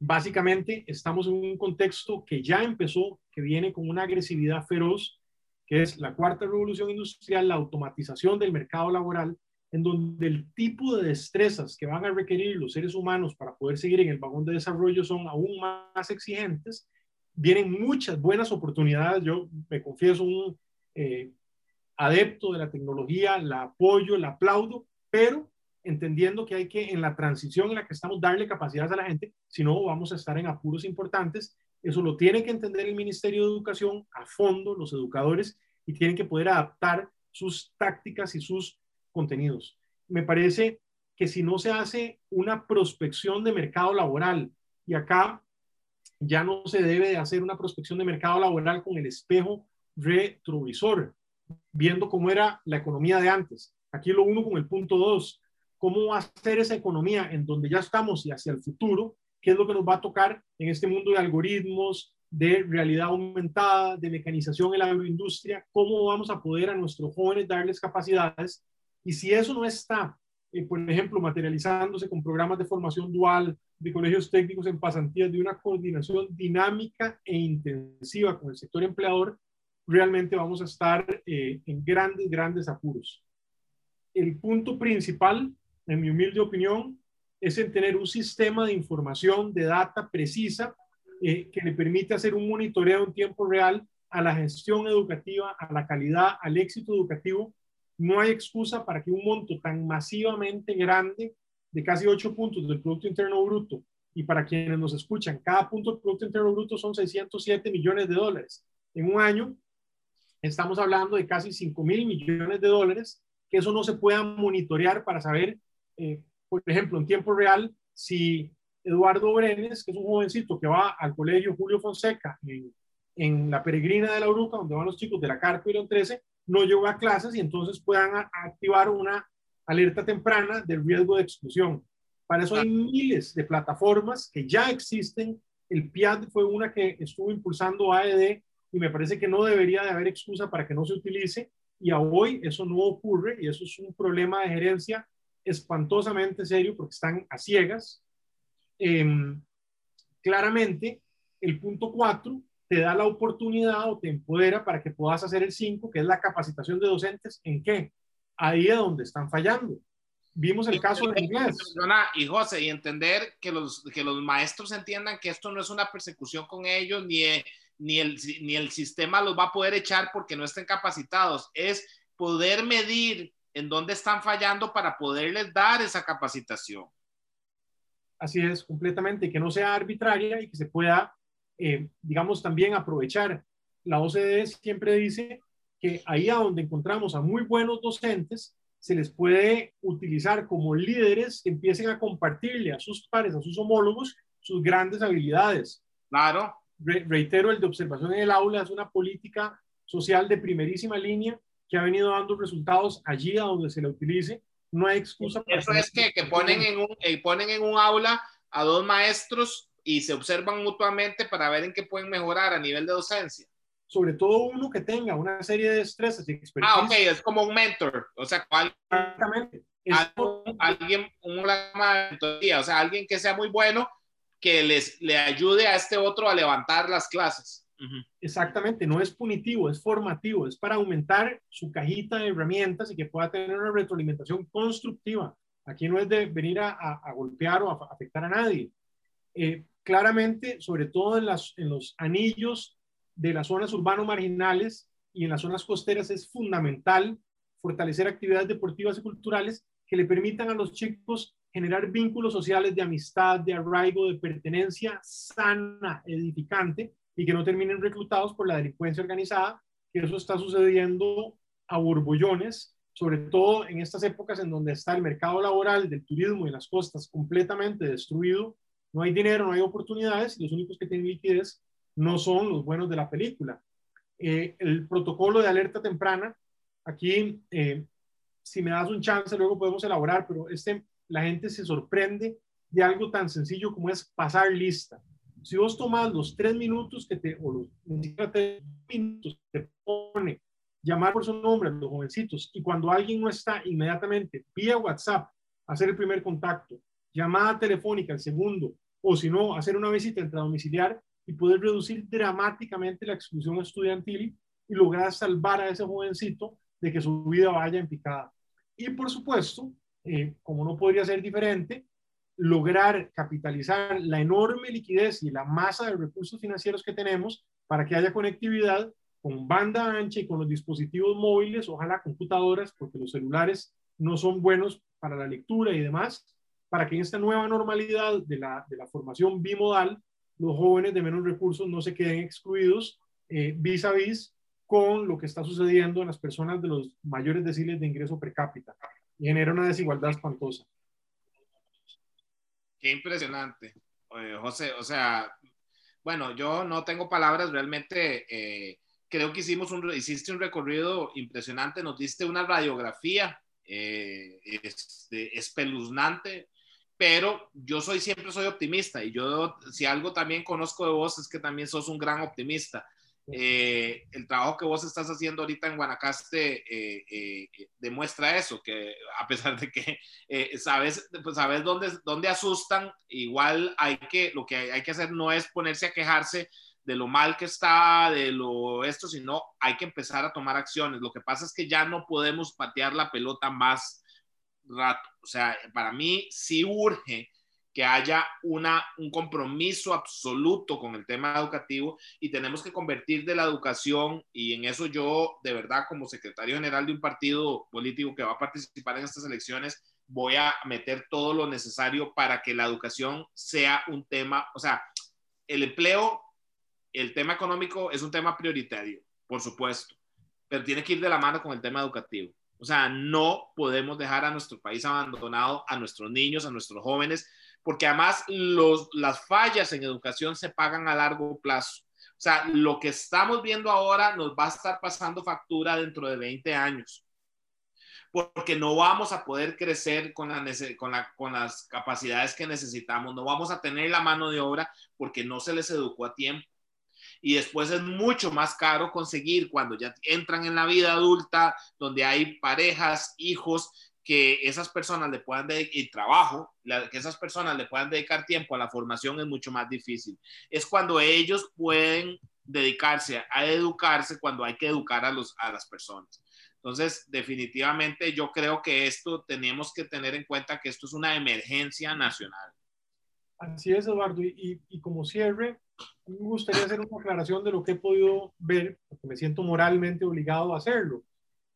básicamente estamos en un contexto que ya empezó, que viene con una agresividad feroz, que es la cuarta revolución industrial, la automatización del mercado laboral, en donde el tipo de destrezas que van a requerir los seres humanos para poder seguir en el vagón de desarrollo son aún más exigentes. Vienen muchas buenas oportunidades. Yo me confieso un eh, adepto de la tecnología, la apoyo, la aplaudo, pero entendiendo que hay que, en la transición en la que estamos, darle capacidades a la gente, si no, vamos a estar en apuros importantes. Eso lo tiene que entender el Ministerio de Educación a fondo, los educadores, y tienen que poder adaptar sus tácticas y sus contenidos. Me parece que si no se hace una prospección de mercado laboral, y acá ya no se debe de hacer una prospección de mercado laboral con el espejo retrovisor, viendo cómo era la economía de antes. Aquí lo uno con el punto dos cómo ser esa economía en donde ya estamos y hacia el futuro, qué es lo que nos va a tocar en este mundo de algoritmos, de realidad aumentada, de mecanización en la agroindustria, cómo vamos a poder a nuestros jóvenes darles capacidades. Y si eso no está, eh, por ejemplo, materializándose con programas de formación dual, de colegios técnicos en pasantías, de una coordinación dinámica e intensiva con el sector empleador, realmente vamos a estar eh, en grandes, grandes apuros. El punto principal, en mi humilde opinión, es en tener un sistema de información, de data precisa, eh, que le permite hacer un monitoreo en tiempo real a la gestión educativa, a la calidad, al éxito educativo. No hay excusa para que un monto tan masivamente grande de casi 8 puntos del Producto Interno Bruto, y para quienes nos escuchan, cada punto del Producto Interno Bruto son 607 millones de dólares. En un año estamos hablando de casi 5 mil millones de dólares, que eso no se pueda monitorear para saber, eh, por ejemplo, en tiempo real, si Eduardo Brenes, que es un jovencito que va al colegio Julio Fonseca en, en la Peregrina de la Uruca, donde van los chicos de la Carpa y 13, no llegó a clases y entonces puedan activar una alerta temprana del riesgo de exclusión. Para eso hay miles de plataformas que ya existen. El PIAD fue una que estuvo impulsando AED y me parece que no debería de haber excusa para que no se utilice y a hoy eso no ocurre y eso es un problema de gerencia espantosamente serio porque están a ciegas. Em, claramente, el punto 4 te da la oportunidad o te empodera para que puedas hacer el 5, que es la capacitación de docentes. ¿En qué? Ahí es donde están fallando. Vimos el caso de inglés. Y José, y entender que los, que los maestros entiendan que esto no es una persecución con ellos, ni, ni, el, ni el sistema los va a poder echar porque no estén capacitados. Es poder medir en dónde están fallando para poderles dar esa capacitación. Así es, completamente, que no sea arbitraria y que se pueda, eh, digamos, también aprovechar. La OCDE siempre dice que ahí a donde encontramos a muy buenos docentes, se les puede utilizar como líderes que empiecen a compartirle a sus pares, a sus homólogos, sus grandes habilidades. Claro. reitero, el de observación en el aula es una política social de primerísima línea que ha venido dando resultados allí a donde se la utilice. No hay excusa para... Eso es que, que ponen, en un, eh, ponen en un aula a dos maestros y se observan mutuamente para ver en qué pueden mejorar a nivel de docencia sobre todo uno que tenga una serie de destrezas y experiencia. Ah, ok, es como un mentor, o sea, Exactamente. alguien, una mentoría, o sea, alguien que sea muy bueno, que les, le ayude a este otro a levantar las clases. Exactamente, no es punitivo, es formativo, es para aumentar su cajita de herramientas y que pueda tener una retroalimentación constructiva. Aquí no es de venir a, golpear o a afectar a nadie. Eh, claramente, sobre todo en, en los anillos de las zonas urbanas marginales y en las zonas costeras es fundamental fortalecer actividades deportivas y culturales que le permitan a los chicos generar vínculos sociales de amistad, de arraigo, de pertenencia sana, edificante y que no terminen reclutados por la delincuencia organizada, que eso está sucediendo a borbollones, sobre todo en estas épocas en donde está el mercado laboral del turismo y las costas completamente destruido, no hay dinero, no hay oportunidades y los únicos que tienen liquidez no son los buenos de la película. Eh, el protocolo de alerta temprana, aquí, eh, si me das un chance, luego podemos elaborar, pero este, la gente se sorprende de algo tan sencillo como es pasar lista. Si vos tomas los tres minutos que te, o los minutos te pone llamar por su nombre a los jovencitos y cuando alguien no está inmediatamente vía WhatsApp hacer el primer contacto, llamada telefónica el segundo, o si no, hacer una visita intradomiciliar, y poder reducir dramáticamente la exclusión estudiantil y lograr salvar a ese jovencito de que su vida vaya en picada. Y por supuesto, eh, como no podría ser diferente, lograr capitalizar la enorme liquidez y la masa de recursos financieros que tenemos para que haya conectividad con banda ancha y con los dispositivos móviles, ojalá computadoras, porque los celulares no son buenos para la lectura y demás, para que en esta nueva normalidad de la, de la formación bimodal los jóvenes de menos recursos no se queden excluidos eh, vis a vis con lo que está sucediendo en las personas de los mayores deciles de ingreso per cápita genera una desigualdad espantosa. Qué impresionante, José. O sea, bueno, yo no tengo palabras, realmente eh, creo que hicimos un, hiciste un recorrido impresionante, nos diste una radiografía eh, es espeluznante, pero yo soy siempre soy optimista y yo si algo también conozco de vos es que también sos un gran optimista. Eh, el trabajo que vos estás haciendo ahorita en Guanacaste eh, eh, demuestra eso, que a pesar de que sabes, pues sabes dónde, dónde asustan, igual hay que, lo que hay, que hacer no es ponerse a quejarse de lo mal que está, de lo esto, sino hay que empezar a tomar acciones. Lo que pasa es que ya no podemos patear la pelota más rato. O sea, para mí sí urge que haya una, un compromiso absoluto con el tema educativo y tenemos que convertir de la educación, y en eso yo de verdad como secretario general de un partido político que va a participar en estas elecciones, voy a meter todo lo necesario para que la educación sea un tema, o sea, el empleo, el tema económico es un tema prioritario, por supuesto, pero tiene que ir de la mano con el tema educativo. O sea, no podemos dejar a nuestro país abandonado, a nuestros niños, a nuestros jóvenes, porque además los, las fallas en educación se pagan a largo plazo. O sea, lo que estamos viendo ahora nos va a estar pasando factura dentro de 20 años, porque no vamos a poder crecer con, la, con, la, con las capacidades que necesitamos, no vamos a tener la mano de obra porque no se les educó a tiempo y después es mucho más caro conseguir cuando ya entran en la vida adulta, donde hay parejas, hijos, que esas personas le puedan dedicar, y trabajo, que esas personas le puedan dedicar tiempo a la formación es mucho más difícil. Es cuando ellos pueden dedicarse a educarse cuando hay que educar a, los, a las personas. Entonces, definitivamente yo creo que esto tenemos que tener en cuenta que esto es una emergencia nacional. Así es, Eduardo. Y, y como cierre, me gustaría hacer una aclaración de lo que he podido ver, porque me siento moralmente obligado a hacerlo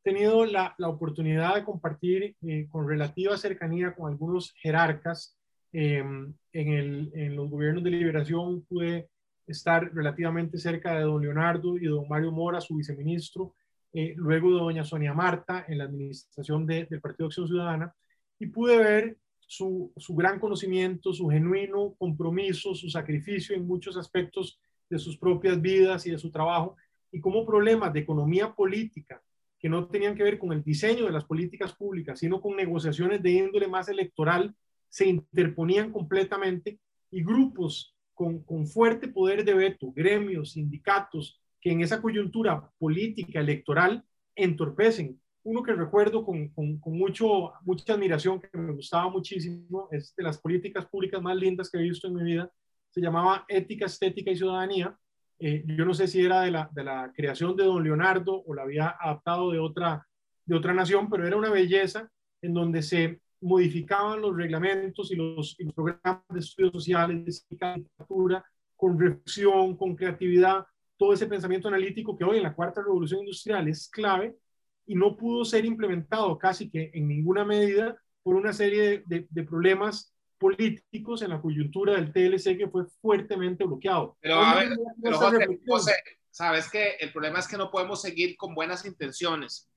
tenido la, la oportunidad de compartir eh, con relativa cercanía con algunos jerarcas em, en, el, en, los gobiernos de liberación. Pude estar relativamente cerca de don Leonardo y don Mario Mora, su viceministro, eh, luego de doña Sonia Marta en la administración del Partido Acción Ciudadana, y pude ver su, su gran conocimiento, su genuino compromiso, su sacrificio en muchos aspectos de sus propias vidas y de su trabajo, y cómo problemas de economía política, que no tenían que ver con el diseño de las políticas públicas, sino con negociaciones de índole más electoral, se interponían completamente y grupos con, con fuerte poder de veto, gremios, sindicatos, que en esa coyuntura política electoral entorpecen. Uno que recuerdo con, con, con, mucho, mucha admiración, que me gustaba muchísimo, es de las políticas públicas más lindas que he visto en mi vida, se llamaba Ética, Estética y Ciudadanía, eh, yo no sé si era de la, de la, creación de don Leonardo o la había adaptado de otra, de otra nación, pero era una belleza en donde se modificaban los reglamentos y los, programas de estudios sociales, de literatura, con reflexión, con creatividad, todo ese pensamiento analítico que hoy en la cuarta revolución industrial es clave y no pudo ser implementado casi que en ninguna medida por una serie de, de problemas políticos en la coyuntura del TLC que fue fuertemente bloqueado. Pero a ver, José, sabes que el problema es que no podemos seguir con buenas intenciones.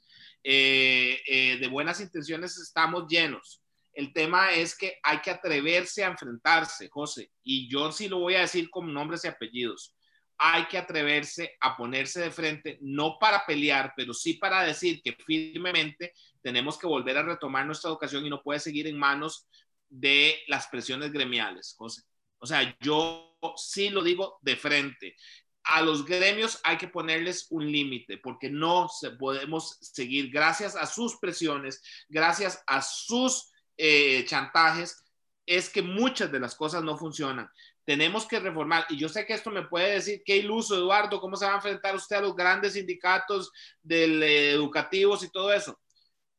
Eh, eh, de buenas intenciones estamos llenos. El tema es que hay que atreverse a enfrentarse, José. Y yo sí lo voy a decir con nombres y apellidos. Hay que atreverse a ponerse de frente, no para pelear, pero sí para decir que firmemente tenemos que volver a retomar nuestra educación y no puede seguir en manos de las presiones gremiales, José. O sea, yo sí lo digo de frente. A los gremios hay que ponerles un límite porque no se podemos seguir gracias a sus presiones, gracias a sus eh, chantajes, es que muchas de las cosas no funcionan. Tenemos que reformar, y yo sé que esto me puede decir, qué iluso, Eduardo, ¿cómo se va a enfrentar usted a los grandes sindicatos del, eh, educativos y todo eso?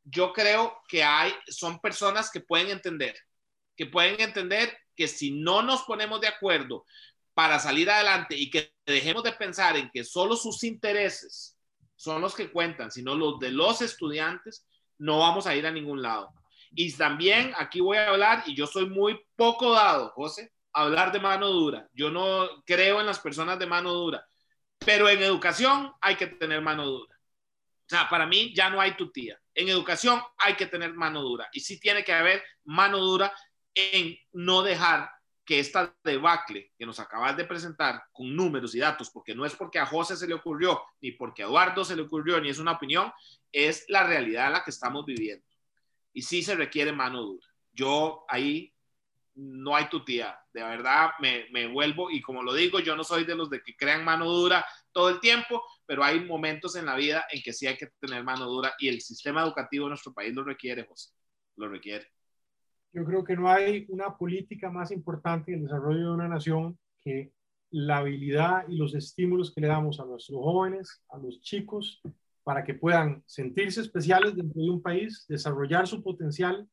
Yo creo que hay, son personas que pueden entender que pueden entender que si no nos ponemos de acuerdo para salir adelante y que dejemos de pensar en que solo sus intereses son los que cuentan, sino los de los estudiantes, no vamos a ir a ningún lado. Y también aquí voy a hablar, y yo soy muy poco dado, José, hablar de mano dura. Yo no creo en las personas de mano dura, pero en educación hay que tener mano dura. O sea, para mí ya no hay tutía. En educación hay que tener mano dura. Y sí tiene que haber mano dura en no dejar que esta debacle que nos acabas de presentar con números y datos, porque no es porque a José se le ocurrió, ni porque a Eduardo se le ocurrió, ni es una opinión, es la realidad en la que estamos viviendo. y sí se requiere mano dura. Yo ahí no hay tu tía, de verdad me, me, vuelvo y como lo digo, yo no soy de los de que crean mano dura todo el tiempo, pero hay momentos en la vida en que sí hay que tener mano dura y el sistema educativo de nuestro país lo requiere, José, lo requiere. Yo creo que no hay una política más importante en el desarrollo de una nación que la habilidad y los estímulos que le damos a nuestros jóvenes, a los chicos, para que puedan sentirse especiales dentro de un país, desarrollar su potencial,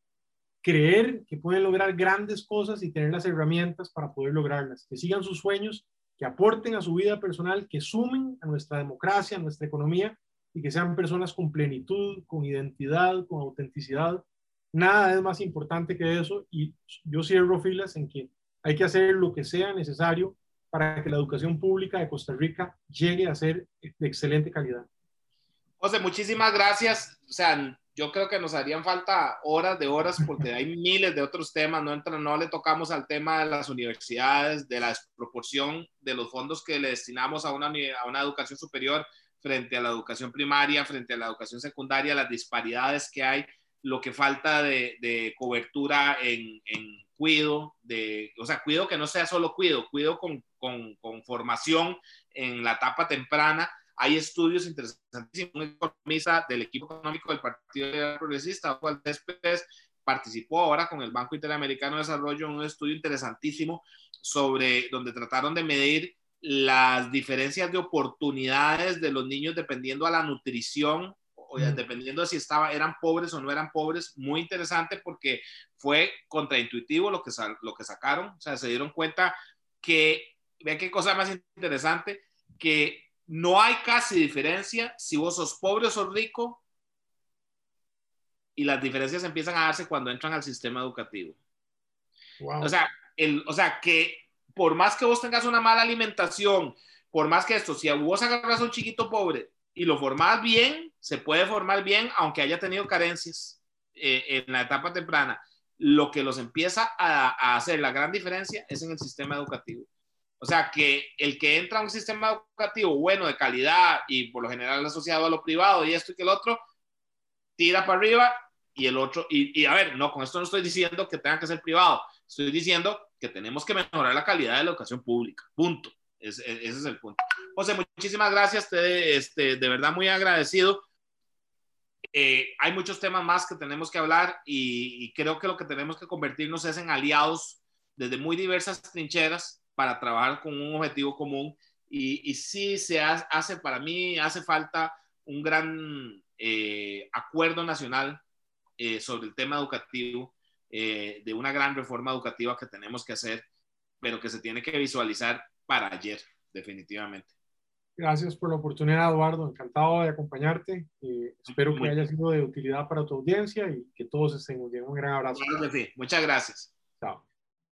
creer que pueden lograr grandes cosas y tener las herramientas para poder lograrlas, que sigan sus sueños, que aporten a su vida personal, que sumen a nuestra democracia, a nuestra economía y que sean personas con plenitud, con identidad, con autenticidad. Nada es más importante que eso y yo cierro filas en que hay que hacer lo que sea necesario para que la educación pública de Costa Rica llegue a ser de excelente calidad. José, muchísimas gracias. O sea, yo creo que nos harían falta horas de horas porque hay miles de otros temas. No, entra, no le tocamos al tema de las universidades, de la desproporción de los fondos que le destinamos a una, a una educación superior frente a la educación primaria, frente a la educación secundaria, las disparidades que hay, lo que falta de, de cobertura en, en cuido, de, o sea, cuido que no sea solo cuido, cuido con, con, con formación en la etapa temprana. Hay estudios interesantísimos. Un economista del equipo económico del Partido Progresista, Juan Céspedes, participó ahora con el Banco Interamericano de Desarrollo en un estudio interesantísimo sobre donde trataron de medir las diferencias de oportunidades de los niños dependiendo a la nutrición dependiendo de si estaba, eran pobres o no eran pobres, muy interesante porque fue contraintuitivo lo que, lo que sacaron, o sea, se dieron cuenta que, vean qué cosa más interesante, que no hay casi diferencia si vos sos pobre o sos rico y las diferencias empiezan a darse cuando entran al sistema educativo. O, sea, el, o sea, que por más que vos tengas una mala alimentación, por más que esto, si vos agarras a un chiquito pobre y lo formás bien, se puede formar bien aunque haya tenido carencias eh, en la etapa temprana. Lo que los empieza a, hacer la gran diferencia es en el sistema educativo. O sea, que el que entra a un sistema educativo bueno, de calidad y por lo general asociado a lo privado y esto y que el otro, tira para arriba y el otro, y, a ver, no, con esto no estoy diciendo que tenga que ser privado, estoy diciendo que tenemos que mejorar la calidad de la educación pública, punto. ese es el punto. José, muchísimas gracias, te, este, de verdad muy agradecido. Eh, hay muchos temas más que tenemos que hablar y, creo que lo que tenemos que convertirnos es en aliados desde muy diversas trincheras para trabajar con un objetivo común. Y, y sí, se hace, para mí, hace falta un gran eh, acuerdo nacional eh, sobre el tema educativo, de una gran reforma educativa que tenemos que hacer, pero que se tiene que visualizar para ayer, definitivamente. Gracias por la oportunidad, Eduardo. Encantado de acompañarte. Eh, espero que haya sido de utilidad para tu audiencia y que todos estén muy bien. Un gran abrazo. Muchas gracias. Chao.